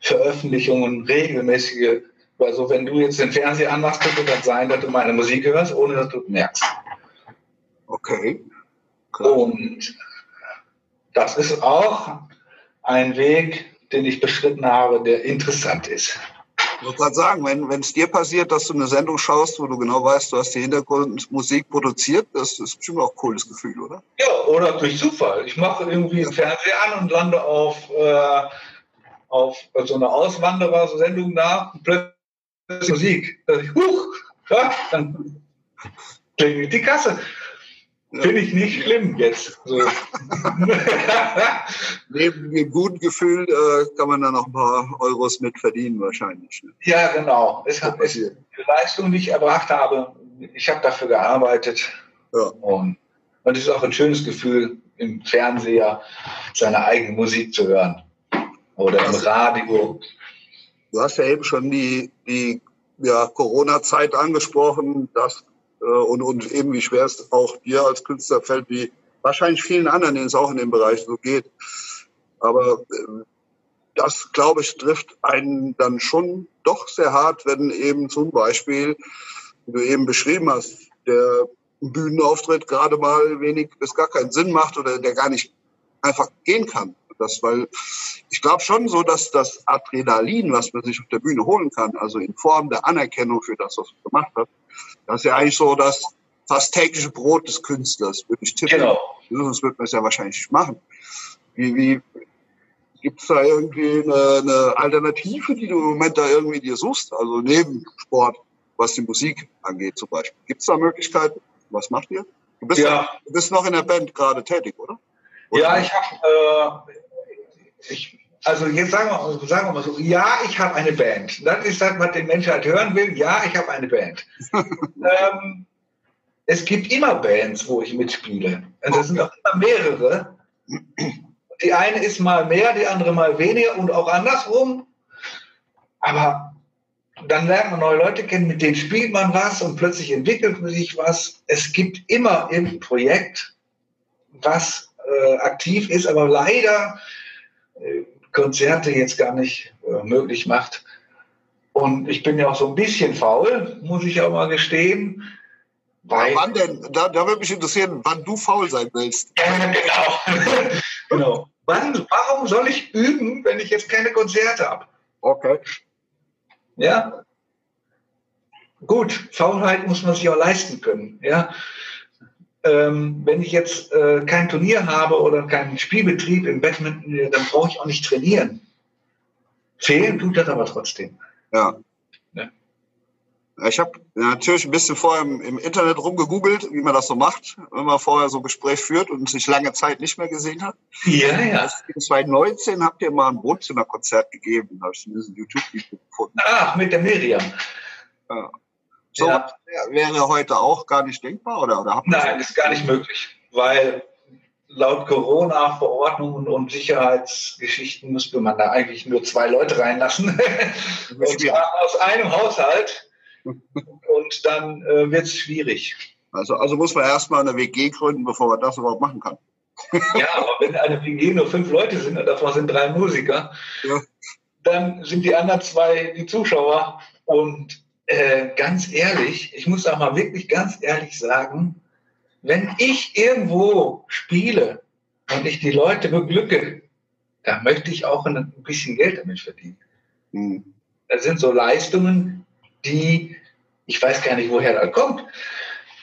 Speaker 3: Veröffentlichungen, regelmäßige. Also wenn du jetzt den Fernseher anmachst, könnte das sein, dass du meine Musik hörst, ohne dass du merkst.
Speaker 1: Okay.
Speaker 3: Klar. Und das ist auch ein Weg, den ich beschritten habe, der interessant ist.
Speaker 1: Ich wollte gerade sagen, wenn es dir passiert, dass du eine Sendung schaust, wo du genau weißt, du hast die Hintergrundmusik produziert, das ist bestimmt auch ein cooles Gefühl, oder?
Speaker 3: Ja, oder durch Zufall. Ich mache irgendwie den Fernseher an und lande auf äh, auf so eine Auswanderer-Sendung da und plötzlich Musik. Da ich, huch, ja, dann klingelt die Kasse. Finde ich nicht schlimm jetzt. So. <laughs>
Speaker 1: Neben dem guten Gefühl äh, kann man da noch ein paar Euros mit verdienen wahrscheinlich. Ne?
Speaker 3: Ja, genau. Es hat es, die Leistung, die ich erbracht habe, ich habe dafür gearbeitet. Ja. Und, und es ist auch ein schönes Gefühl, im Fernseher seine eigene Musik zu hören oder im Radio.
Speaker 1: Du hast ja eben schon die, die ja, Corona-Zeit angesprochen dass, und, und eben wie schwer es auch dir als Künstler fällt, wie wahrscheinlich vielen anderen, denen es auch in dem Bereich so geht. Aber äh, das, glaube ich, trifft einen dann schon doch sehr hart, wenn eben zum Beispiel, wie du eben beschrieben hast, der Bühnenauftritt gerade mal wenig bis gar keinen Sinn macht oder der gar nicht einfach gehen kann. Das, weil ich glaube schon so, dass das Adrenalin, was man sich auf der Bühne holen kann, also in Form der Anerkennung für das, was man gemacht hat, das ist ja eigentlich so das fast tägliche Brot des Künstlers, würde ich tippen. Genau. Sonst würde man es ja wahrscheinlich nicht machen. Wie, wie gibt es da irgendwie eine, eine Alternative, die du im Moment da irgendwie dir suchst? Also neben Sport, was die Musik angeht zum Beispiel. Gibt es da Möglichkeiten? Was macht ihr? Du bist, ja. du bist noch in der Band gerade tätig, oder?
Speaker 3: oder? Ja, ich habe äh, ich, also jetzt sagen wir, sagen wir mal so, ja, ich habe eine Band. Das ist das, was die Menschheit hören will. Ja, ich habe eine Band. <laughs> ähm, es gibt immer Bands, wo ich mitspiele. Und das sind auch immer mehrere. Die eine ist mal mehr, die andere mal weniger und auch andersrum. Aber dann lernt man neue Leute kennen, mit denen spielt man was und plötzlich entwickelt man sich was. Es gibt immer ein Projekt, was äh, aktiv ist, aber leider Konzerte jetzt gar nicht äh, möglich macht. Und ich bin ja auch so ein bisschen faul, muss ich auch mal gestehen.
Speaker 1: Weil, wann denn? Da, da würde mich interessieren, wann du faul sein willst.
Speaker 3: Ja, genau. <laughs> genau. Wann, warum soll ich üben, wenn ich jetzt keine Konzerte habe?
Speaker 1: Okay.
Speaker 3: Ja. Gut, Faulheit muss man sich auch leisten können. Ja. Ähm, wenn ich jetzt äh, kein Turnier habe oder keinen Spielbetrieb im Badminton, äh, dann brauche ich auch nicht trainieren. Fehlen tut das aber trotzdem.
Speaker 1: Ja. ja. Ich habe natürlich ein bisschen vorher im, im, Internet rumgegoogelt, wie man das so macht, wenn man vorher so ein Gespräch führt und sich lange Zeit nicht mehr gesehen hat.
Speaker 3: Ja, ja.
Speaker 1: In 2019 habt ihr mal ein Wohnzimmerkonzert gegeben, da habe ich in diesem YouTube-Video gefunden.
Speaker 3: Ach, mit der Miriam.
Speaker 1: Ja. So ja. wäre heute auch gar nicht denkbar, oder? oder
Speaker 3: Nein, ist gar nicht möglich, weil laut Corona-Verordnungen und Sicherheitsgeschichten müsste man da eigentlich nur zwei Leute reinlassen. <laughs> und zwar aus einem Haushalt. <laughs> und dann äh, wird es schwierig.
Speaker 1: Also, also muss man erstmal eine WG gründen, bevor man das überhaupt machen kann. <laughs>
Speaker 3: ja, aber wenn eine WG nur fünf Leute sind und davon sind drei Musiker, ja. dann sind die anderen zwei die Zuschauer. Und äh, ganz ehrlich, ich muss auch mal wirklich ganz ehrlich sagen, wenn ich irgendwo spiele und ich die Leute beglücke, dann möchte ich auch ein bisschen Geld damit verdienen. Mhm. Das sind so Leistungen, die, ich weiß gar nicht, woher das kommt,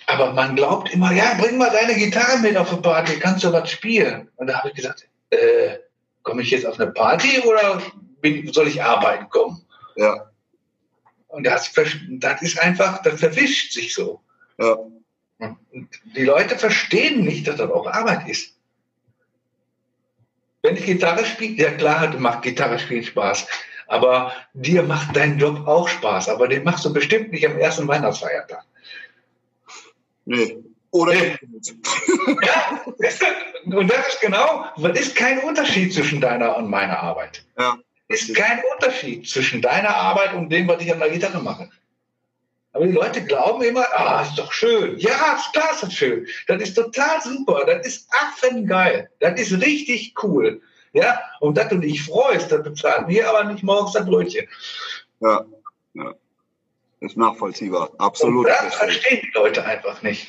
Speaker 3: aber man glaubt immer, ja, bring mal deine Gitarre mit auf eine Party, kannst du was spielen? Und da habe ich gesagt, äh, komme ich jetzt auf eine Party oder bin, soll ich arbeiten kommen?
Speaker 1: Ja.
Speaker 3: Und das, das ist einfach, das verwischt sich so.
Speaker 1: Ja.
Speaker 3: Und die Leute verstehen nicht, dass das auch Arbeit ist. Wenn ich Gitarre spiele, ja klar, du macht Gitarre spielen Spaß. Aber dir macht dein Job auch Spaß. Aber den machst du bestimmt nicht am ersten Weihnachtsfeiertag.
Speaker 1: Nee. Oder
Speaker 3: nee. ja, und das ist genau, es ist kein Unterschied zwischen deiner und meiner Arbeit.
Speaker 1: Ja.
Speaker 3: Es ist kein Unterschied zwischen deiner Arbeit und dem, was ich an der Gitarre mache. Aber die Leute glauben immer, ah, ist doch schön. Ja, klar ist das schön. Das ist total super. Das ist affengeil. Das ist richtig cool. Ja, und dass du dich freust, das bezahlen wir aber nicht morgens das Brötchen.
Speaker 1: Ja, ja. Ist nachvollziehbar. Absolut.
Speaker 3: Und das verstehen die Leute einfach nicht.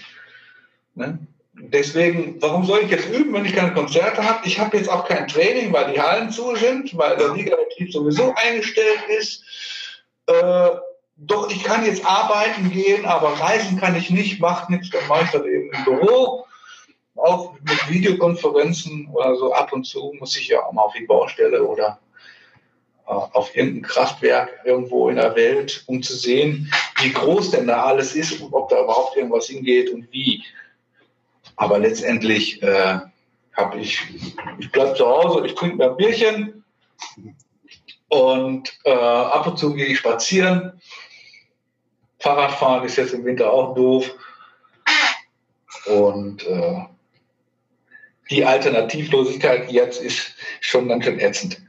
Speaker 3: Ne? Deswegen, warum soll ich jetzt üben, wenn ich keine Konzerte habe? Ich habe jetzt auch kein Training, weil die Hallen zu sind, weil der Ligabetrieb sowieso eingestellt ist. Äh, doch, ich kann jetzt arbeiten gehen, aber reisen kann ich nicht, macht nichts, dann mache ich das eben im Büro. Auch mit Videokonferenzen oder so ab und zu muss ich ja auch mal auf die Baustelle oder äh, auf irgendein Kraftwerk irgendwo in der Welt, um zu sehen, wie groß denn da alles ist und ob da überhaupt irgendwas hingeht und wie. Aber letztendlich äh, habe ich, ich bleibe zu Hause, ich trinke mir ein Bierchen und äh, ab und zu gehe ich spazieren Fahrradfahren ist jetzt im Winter auch doof. Und äh, die Alternativlosigkeit jetzt ist schon ganz schön ätzend.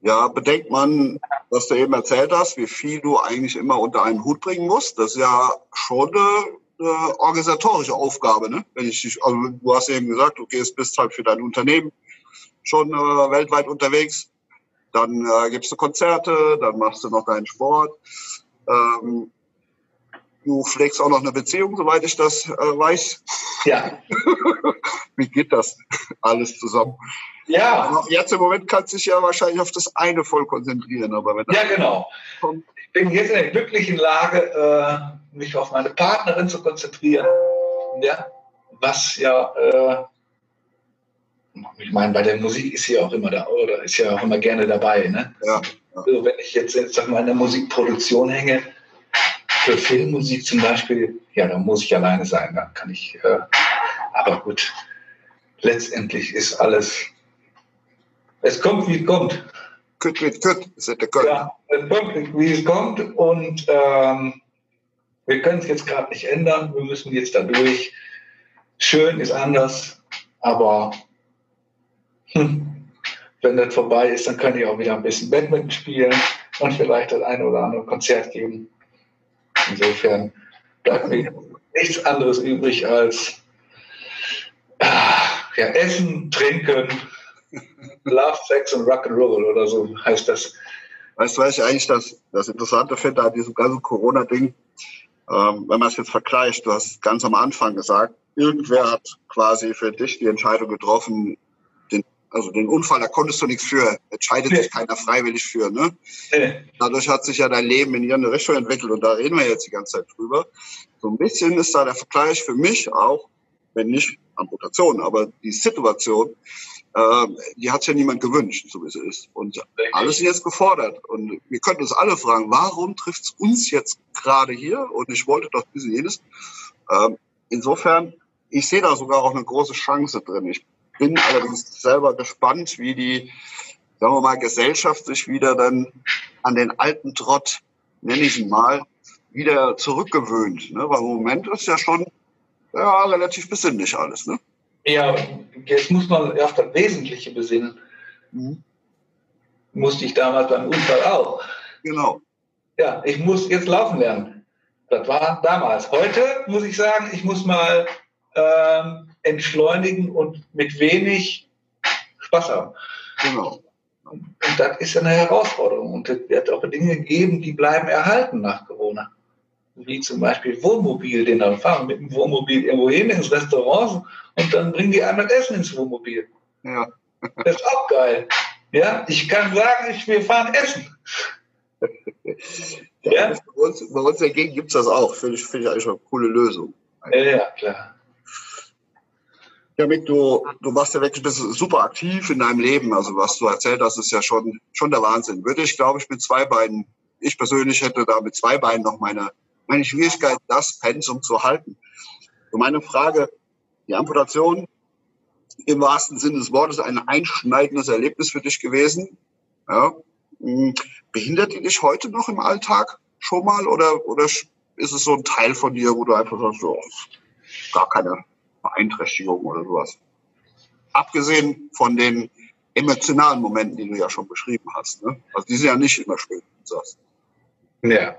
Speaker 1: Ja, bedenkt man, was du eben erzählt hast, wie viel du eigentlich immer unter einen Hut bringen musst. Das ist ja schon eine, eine organisatorische Aufgabe. Ne? Wenn ich dich, also du hast eben gesagt, du gehst bist halt für dein Unternehmen schon äh, weltweit unterwegs. Dann äh, gibst du Konzerte, dann machst du noch deinen Sport. Ähm, Du pflegst auch noch eine Beziehung, soweit ich das äh, weiß.
Speaker 3: Ja. <laughs>
Speaker 1: Wie geht das alles zusammen?
Speaker 3: Ja.
Speaker 1: Aber jetzt im Moment kannst du dich ja wahrscheinlich auf das eine voll konzentrieren. Aber wenn
Speaker 3: ja, genau. Kommt, ich bin jetzt in der glücklichen Lage, äh, mich auf meine Partnerin zu konzentrieren. Ja. Was ja, äh, ich meine, bei der Musik ist sie auch immer da, oder ist ja auch immer gerne dabei. Ne?
Speaker 1: Ja. ja.
Speaker 3: Also wenn ich jetzt, jetzt sag mal, in der Musikproduktion hänge, für Filmmusik zum Beispiel, ja, da muss ich alleine sein, dann kann ich, äh, aber gut, letztendlich ist alles, es kommt, wie es kommt.
Speaker 1: Gut, wie es kommt,
Speaker 3: Ja, es kommt, wie es kommt und ähm, wir können es jetzt gerade nicht ändern, wir müssen jetzt da durch. Schön ist anders, aber hm, wenn das vorbei ist, dann kann ich auch wieder ein bisschen Badminton spielen und vielleicht das eine oder andere Konzert geben. Insofern bleibt mir nichts anderes übrig als ja, Essen, Trinken, Love, Sex und Rock'n'Roll oder so heißt das.
Speaker 1: Weißt du, was ich eigentlich das, das Interessante finde an diesem ganzen Corona-Ding? Ähm, wenn man es jetzt vergleicht, du hast ganz am Anfang gesagt, irgendwer hat quasi für dich die Entscheidung getroffen, also den Unfall, da konntest du nichts für. Entscheidet nee. sich keiner freiwillig für. Ne? Nee. Dadurch hat sich ja dein Leben in ihre Richtung entwickelt und da reden wir jetzt die ganze Zeit drüber. So ein bisschen ist da der Vergleich für mich auch wenn nicht Amputation, aber die Situation, äh, die hat ja niemand gewünscht, so wie es ist. Und alles ist jetzt gefordert. Und wir könnten uns alle fragen, warum trifft es uns jetzt gerade hier? Und ich wollte doch dies und jenes. Ähm, insofern, ich sehe da sogar auch eine große Chance drin. Ich bin allerdings selber gespannt, wie die, sagen wir mal, Gesellschaft sich wieder dann an den alten Trott, nenne ich ihn mal, wieder zurückgewöhnt. Ne? Weil im Moment ist ja schon ja, relativ besinnlich alles. Ne?
Speaker 3: Ja, jetzt muss man auf das Wesentliche besinnen. Mhm. Musste ich damals beim Unfall auch.
Speaker 1: Genau.
Speaker 3: Ja, ich muss jetzt laufen lernen. Das war damals. Heute muss ich sagen, ich muss mal ähm, entschleunigen und mit wenig Spaß haben.
Speaker 1: Genau.
Speaker 3: Und das ist eine Herausforderung. Und es wird auch Dinge geben, die bleiben erhalten nach Corona. Wie zum Beispiel Wohnmobil, den dann fahren mit dem Wohnmobil irgendwo hin ins Restaurant und dann bringen die einmal Essen ins Wohnmobil.
Speaker 1: Ja.
Speaker 3: Das ist auch geil. Ja, ich kann sagen, ich, wir fahren Essen.
Speaker 1: ja, ja? Bei, uns, bei uns dagegen gibt es das auch. Finde ich, find ich eigentlich eine coole Lösung.
Speaker 3: Ja, ja, klar.
Speaker 1: Ja, Mick, du, du machst ja wirklich bist super aktiv in deinem Leben. Also was du erzählt hast, ist ja schon, schon der Wahnsinn. Würde ich, glaube ich, mit zwei Beinen, ich persönlich hätte da mit zwei Beinen noch meine, meine Schwierigkeit, das Pensum zu halten. Und meine Frage, die Amputation im wahrsten Sinne des Wortes ein einschneidendes Erlebnis für dich gewesen. Ja. Hm, behindert die dich heute noch im Alltag schon mal oder, oder ist es so ein Teil von dir, wo du einfach sagst, so, gar keine Beeinträchtigung oder sowas. Abgesehen von den emotionalen Momenten, die du ja schon beschrieben hast. Ne? Also die sind ja nicht immer schön, wie.
Speaker 3: Ja.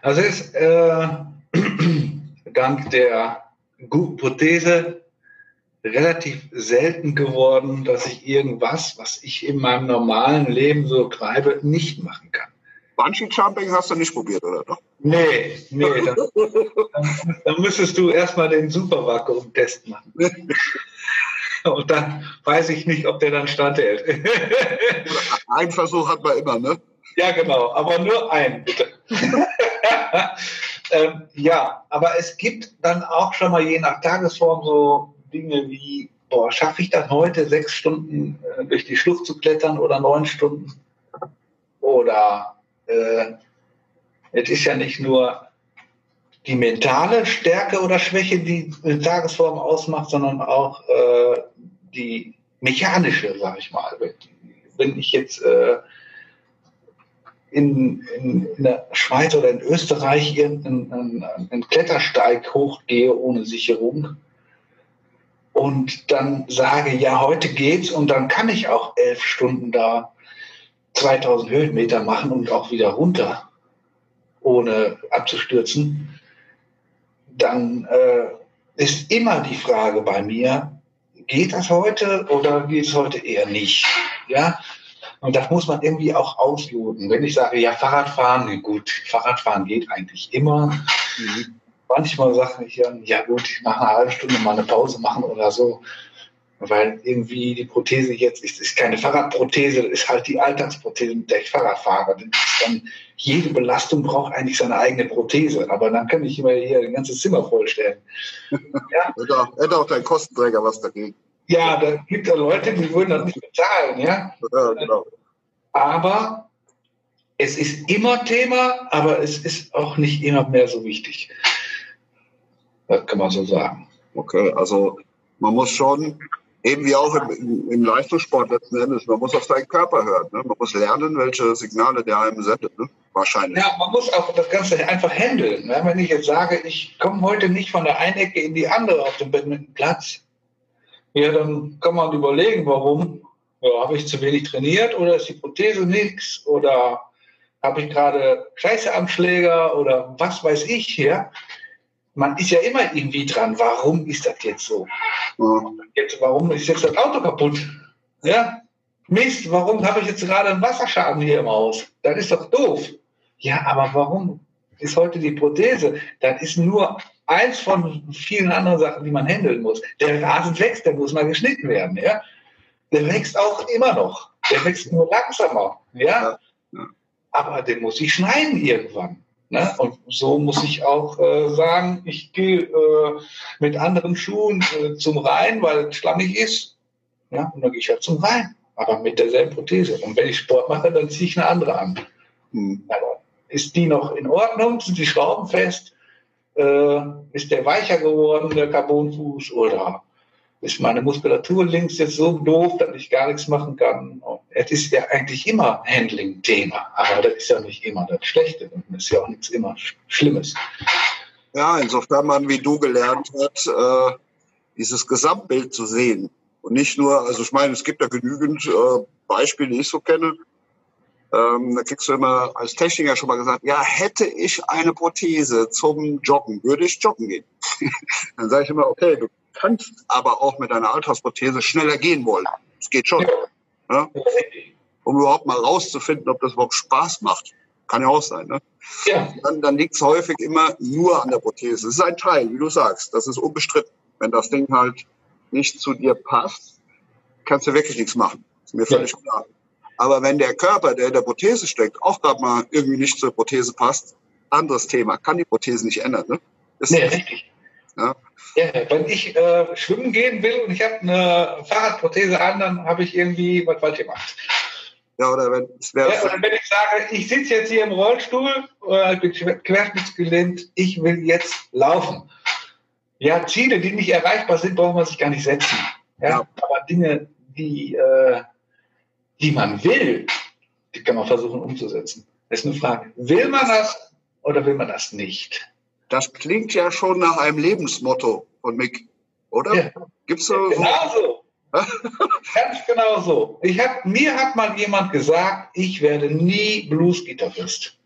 Speaker 3: Also ist äh, <clears throat> dank der guten Prothese relativ selten geworden, dass ich irgendwas, was ich in meinem normalen Leben so treibe, nicht machen kann.
Speaker 1: Bungee Jumping hast du nicht probiert, oder doch?
Speaker 3: Nee, nee. Dann, dann, dann müsstest du erstmal den Supervakuum-Test machen. <laughs> Und dann weiß ich nicht, ob der dann standhält. <laughs>
Speaker 1: Ein Versuch hat man immer, ne?
Speaker 3: Ja, genau, aber nur ein, bitte. <laughs> ähm, ja, aber es gibt dann auch schon mal je nach Tagesform so Dinge wie, boah, schaffe ich das heute, sechs Stunden äh, durch die Schlucht zu klettern oder neun Stunden? Oder äh, es ist ja nicht nur die mentale Stärke oder Schwäche, die eine Tagesform ausmacht, sondern auch äh, die mechanische, sag ich mal. Wenn ich jetzt äh, in, in, in, der Schweiz oder in Österreich irgendeinen einen Klettersteig hochgehe ohne Sicherung und dann sage, ja, heute geht's und dann kann ich auch elf Stunden da 2000 Höhenmeter machen und auch wieder runter, ohne abzustürzen, dann äh, ist immer die Frage bei mir, geht das heute oder geht es heute eher nicht? Ja, und das muss man irgendwie auch ausloten. Wenn ich sage, ja, Fahrradfahren, gut, Fahrradfahren geht eigentlich immer. Mhm. Manchmal sage ich ja, ja gut, ich mache eine halbe Stunde mal eine Pause machen oder so weil irgendwie die Prothese jetzt ist, ist keine Fahrradprothese, das ist halt die Alltagsprothese, mit der ich Fahrrad fahre. Dann, jede Belastung braucht eigentlich seine eigene Prothese, aber dann kann ich immer hier ein ganzes Zimmer vollstellen. <laughs>
Speaker 1: Ja. hätte, hätte auch dein Kostenträger was dagegen.
Speaker 3: Ja, da gibt es Leute, die würden das nicht bezahlen, ja. ja genau. Aber es ist immer Thema, aber es ist auch nicht immer mehr so wichtig. Das kann man so sagen.
Speaker 1: Okay, also man muss schon eben wie auch im, im, Leistungssport letzten Endes, man muss auf seinen Körper hören. Ne? Man muss lernen, welche Signale der einem sendet. Ne? Wahrscheinlich.
Speaker 3: Ja, man muss auch das Ganze einfach handeln. Ne? Wenn ich jetzt sage, ich komme heute nicht von der einen Ecke in die andere auf dem Badmintonplatz, ja, dann kann man überlegen, warum. Ja, habe ich zu wenig trainiert oder ist die Prothese nichts oder habe ich gerade Scheiße oder was weiß ich, ja man ist ja immer irgendwie dran. Warum ist das jetzt so? Jetzt, warum ist jetzt das Auto kaputt? Ja, Mist, warum habe ich jetzt gerade einen Wasserschaden hier im Haus? Das ist doch doof. Ja, aber warum ist heute die Prothese? Das ist nur eins von vielen anderen Sachen, die man handeln muss. Der Rasen wächst, der muss mal geschnitten werden. Ja? Der wächst auch immer noch. Der wächst nur langsamer. Ja? Aber den muss ich schneiden irgendwann. Ne? Und so muss ich auch äh, sagen, ich gehe äh, mit anderen Schuhen äh, zum Rhein, weil es schlammig ist. Ja? Und dann gehe ich halt zum Rhein, aber mit derselben Prothese. Und wenn ich Sport mache, dann ziehe ich eine andere an. Mhm. Aber ist die noch in Ordnung? Sind die Schrauben fest? Äh, ist der weicher geworden, der Carbonfuß? Oder ist meine Muskulatur links jetzt so doof, dass ich gar nichts machen kann. Es ist ja eigentlich immer Handling-Thema, aber das ist ja nicht immer das Schlechte und das ist ja auch nichts immer Schlimmes.
Speaker 1: Ja, insofern man wie du gelernt hat, äh, dieses Gesamtbild zu sehen. Und nicht nur, also ich meine, es gibt ja genügend äh, Beispiele, die ich so kenne. Ähm, da kriegst du immer als Techniker schon mal gesagt, ja, hätte ich eine Prothese zum Joggen, würde ich joggen gehen. <laughs> Dann sage ich immer, okay, du kannst aber auch mit einer Alltagsprothese schneller gehen wollen. Das geht schon. Ja? Um überhaupt mal rauszufinden, ob das überhaupt Spaß macht. Kann ja auch sein. Ne? Ja. Dann, dann liegt es häufig immer nur an der Prothese. Es ist ein Teil, wie du sagst. Das ist unbestritten. Wenn das Ding halt nicht zu dir passt, kannst du wirklich nichts machen. Ist mir völlig ja. klar. Aber wenn der Körper, der in der Prothese steckt, auch gerade mal irgendwie nicht zur Prothese passt, anderes Thema, kann die Prothese nicht ändern. Ne?
Speaker 3: Das nee, richtig. Ja. ja. wenn ich äh, schwimmen gehen will und ich habe eine Fahrradprothese an, dann habe ich irgendwie was falsch gemacht. Ja, oder wenn, ja, oder wenn ich sage, ich sitze jetzt hier im Rollstuhl, äh, bin querschnittsgelähmt, ich will jetzt laufen. Ja, Ziele, die nicht erreichbar sind, braucht man sich gar nicht setzen. Ja, ja. aber Dinge, die, äh, die man will, die kann man versuchen umzusetzen. Das ist eine Frage. Will man das oder will man das nicht?
Speaker 1: Das klingt ja schon nach einem Lebensmotto von Mick, oder? Ja. Gibt's so?
Speaker 3: Genau so. <laughs> Ganz genau so. Ich hab, mir hat mal jemand gesagt, ich werde nie Blues-Gitarrist.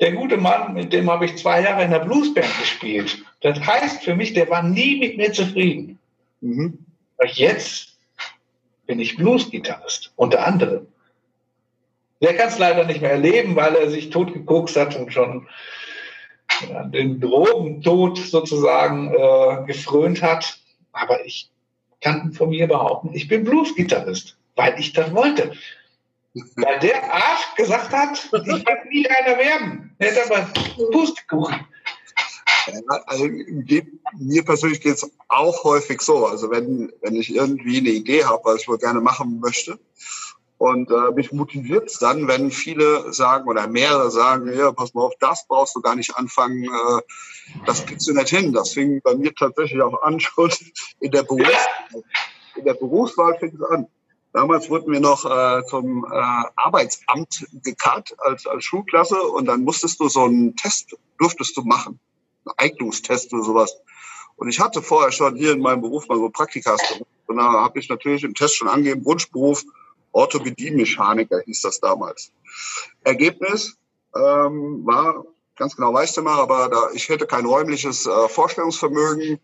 Speaker 3: Der gute Mann, mit dem habe ich zwei Jahre in der Bluesband gespielt. Das heißt für mich, der war nie mit mir zufrieden. Mhm. Jetzt bin ich Blues-Gitarrist, unter anderem. Der kann es leider nicht mehr erleben, weil er sich totgekokst hat und schon den Drogentod sozusagen äh, gefrönt hat. Aber ich kann von mir behaupten, ich bin Blues-Gitarrist, weil ich das wollte. Weil der Arsch gesagt hat, ich werde nie einer werden. Er hat aber Pustekuchen.
Speaker 1: Also, mir persönlich geht es auch häufig so. Also wenn, wenn ich irgendwie eine Idee habe, was ich wohl gerne machen möchte, und äh, mich motiviert dann, wenn viele sagen oder mehrere sagen, ja, pass mal auf, das brauchst du gar nicht anfangen, äh, das kriegst du nicht hin. Das fing bei mir tatsächlich auch an, <laughs> schon in der Berufswahl. In der Berufswahl fing es an. Damals wurden wir noch äh, zum äh, Arbeitsamt gekarrt als, als Schulklasse und dann musstest du so einen Test, durftest du machen. Einen Eignungstest oder sowas. Und ich hatte vorher schon hier in meinem Beruf mal so Praktikas gemacht. Und da habe ich natürlich im Test schon angegeben, Wunschberuf, Orthopädie-Mechaniker hieß das damals. Ergebnis ähm, war, ganz genau weißt du mal, aber da, ich hätte kein räumliches äh, Vorstellungsvermögen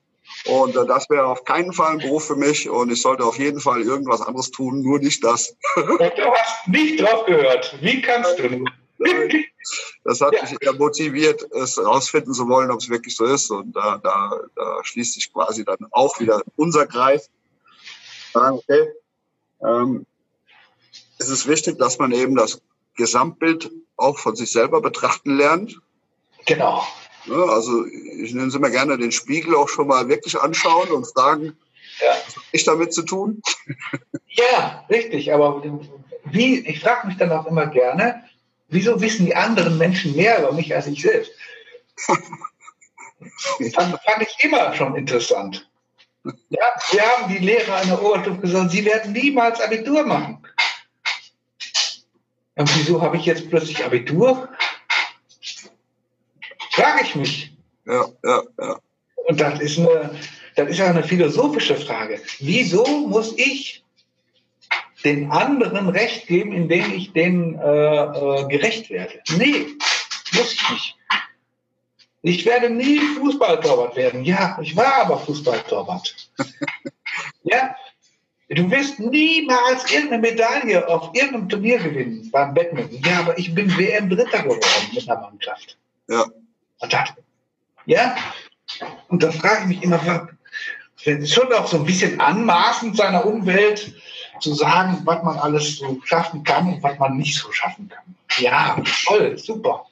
Speaker 1: und äh, das wäre auf keinen Fall ein Beruf für mich und ich sollte auf jeden Fall irgendwas anderes tun, nur nicht das. <laughs>
Speaker 3: du hast nicht drauf gehört. Wie kannst du?
Speaker 1: Das hat ja. mich eher motiviert, es herausfinden zu wollen, ob es wirklich so ist. Und da, da, da schließt sich quasi dann auch wieder unser Kreis. Okay, ähm, es ist wichtig, dass man eben das Gesamtbild auch von sich selber betrachten lernt.
Speaker 3: Genau.
Speaker 1: also ich nenne es immer gerne den Spiegel auch schon mal wirklich anschauen und fragen, ja. was habe ich damit zu tun?
Speaker 3: Ja, richtig. Aber wie, ich frage mich dann auch immer gerne, wieso wissen die anderen Menschen mehr über mich als ich selbst? <laughs> das fand ich immer schon interessant. Ja, wir haben die Lehrer an der Oberstufe gesagt, sie werden niemals Abitur machen. Und wieso habe ich jetzt plötzlich Abitur? Frage ich mich.
Speaker 1: Ja, ja, ja.
Speaker 3: Und das ist eine, das ist ja eine philosophische Frage. Wieso muss ich den anderen Recht geben, indem ich denen äh, äh, gerecht werde? Nee, muss ich nicht. Ich werde nie Fußballtorwart werden. Ja, ich war aber Fußballtorwart. <laughs> ja, Du wirst niemals irgendeine Medaille auf irgendeinem Turnier gewinnen beim Badminton. Ja, aber ich bin WM Dritter geworden mit einer Mannschaft.
Speaker 1: Ja.
Speaker 3: Und das, ja. Und da frage ich mich immer, schon auch so ein bisschen anmaßend seiner Umwelt zu sagen, was man alles so schaffen kann und was man nicht so schaffen kann. Ja, toll, super.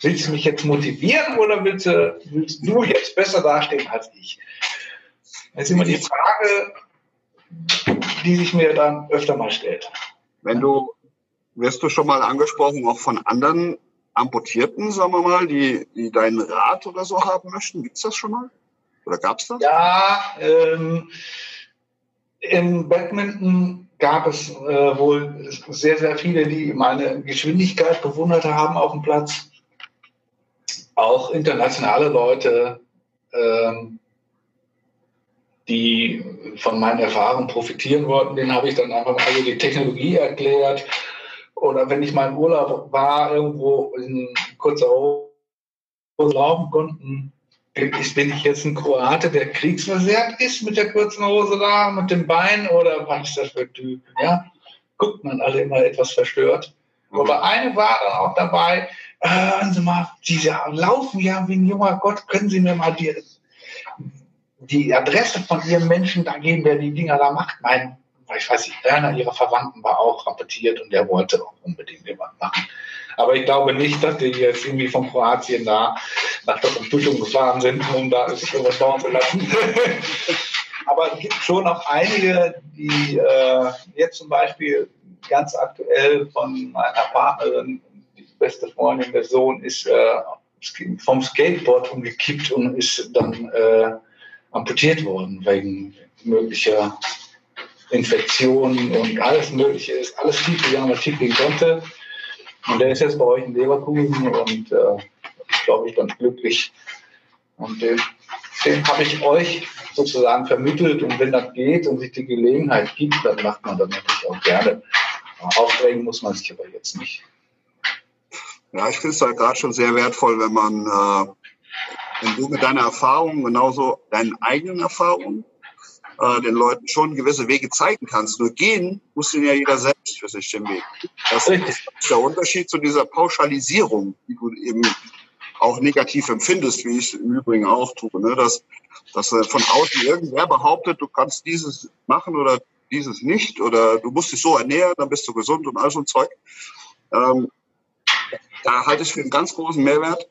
Speaker 3: Willst du mich jetzt motivieren oder willst du, willst du jetzt besser dastehen als ich? Das ist immer die Frage, die sich mir dann öfter mal stellt.
Speaker 1: Wenn du, wirst du schon mal angesprochen, auch von anderen Amputierten, sagen wir mal, die, die deinen Rat oder so haben möchten? Gibt es das schon mal? Oder gab es das?
Speaker 3: Ja, ähm, in Badminton gab es äh, wohl sehr, sehr viele, die meine Geschwindigkeit bewundert haben auf dem Platz. Auch internationale Leute, ähm, die von meinen Erfahrungen profitieren wollten, denen habe ich dann einfach mal also die Technologie erklärt. Oder wenn ich mal im Urlaub war, irgendwo in kurzer Hose laufen konnten, bin ich jetzt ein Kroate, der kriegsversehrt ist mit der kurzen Hose da, mit dem Bein oder was ist das für ein Typ? Ja, guckt man alle immer etwas verstört. Mhm. Aber eine war dann auch dabei, äh, hören Sie mal, die laufen ja wie ein junger Gott, können Sie mir mal die, die Adresse von Ihrem Menschen da geben, der die Dinger da macht? Mein, ich weiß nicht, einer Ihrer Verwandten war auch rampetiert und der wollte auch unbedingt jemand machen. Aber ich glaube nicht, dass die jetzt irgendwie von Kroatien da nach der Unterstützung gefahren sind, um da irgendwas bauen zu lassen. <laughs> Aber es gibt schon auch einige, die äh, jetzt zum Beispiel ganz aktuell von meiner Partnerin, die beste Freundin, der Sohn ist äh, vom Skateboard umgekippt und ist dann äh, amputiert worden wegen möglicher Infektionen und alles Mögliche ist alles tief gegangen, was tief gehen konnte. Und der ist jetzt bei euch in Leverkusen und äh, glaube ich, ganz glücklich. Und den, den habe ich euch sozusagen vermittelt. Und wenn das geht und sich die Gelegenheit gibt, dann macht man das natürlich auch gerne. Aufregen muss man sich aber jetzt nicht.
Speaker 1: Ja, ich finde es halt gerade schon sehr wertvoll, wenn man, äh, wenn du mit deiner Erfahrung, genauso deinen eigenen Erfahrungen, äh, den Leuten schon gewisse Wege zeigen kannst. Nur gehen muss ja jeder selbst für sich den Weg. Das ist der Unterschied zu dieser Pauschalisierung, die du eben auch negativ empfindest, wie ich im Übrigen auch tue. Ne? Dass, dass äh, von außen irgendwer behauptet, du kannst dieses machen oder dieses nicht oder du musst dich so ernähren, dann bist du gesund und all so ein Zeug. Ähm, da halte ich für einen ganz großen Mehrwert,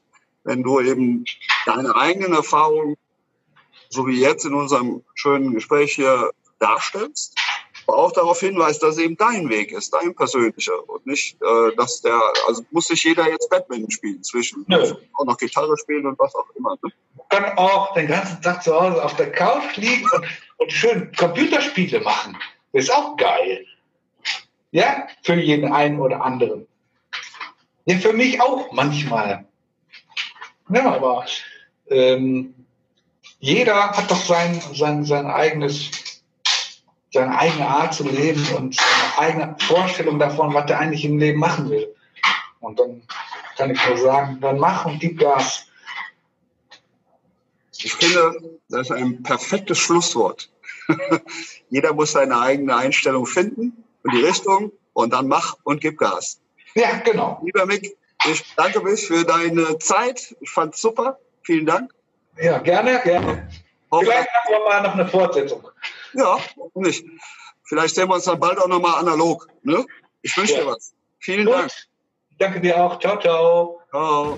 Speaker 1: wenn du eben deine eigenen Erfahrungen so wie jetzt in unserem schönen Gespräch hier darstellst, aber auch darauf hinweist, dass eben dein Weg ist, dein persönlicher und nicht, äh, dass der, also muss sich jeder jetzt Badminton spielen zwischen, Nö. auch noch Gitarre spielen und was auch immer. Ne?
Speaker 3: Kann auch den ganzen Tag zu Hause auf der Couch liegen und, und schön Computerspiele machen. Das ist auch geil. Ja, für jeden einen oder anderen. Ja, für mich auch manchmal. Ja, aber ähm, jeder hat doch sein, sein, sein eigenes, seine eigene Art zu leben und seine eigene Vorstellung davon, was er eigentlich im Leben machen will. Und dann kann ich nur sagen, dann mach und gib Gas.
Speaker 1: Ich finde, das ist ein perfektes Schlusswort. <laughs> Jeder muss seine eigene Einstellung finden und die Richtung und dann mach und gib Gas.
Speaker 3: Ja, genau.
Speaker 1: Lieber Mick, ich danke mich für deine Zeit. Ich fand es super. Vielen Dank.
Speaker 3: Ja, gerne, gerne. Vielleicht machen wir mal noch eine Fortsetzung.
Speaker 1: Ja, nicht? Vielleicht sehen wir uns dann bald auch nochmal analog. Ne? Ich wünsche ja. dir was. Vielen Gut. Dank.
Speaker 3: Danke dir auch. Ciao, ciao. Ciao.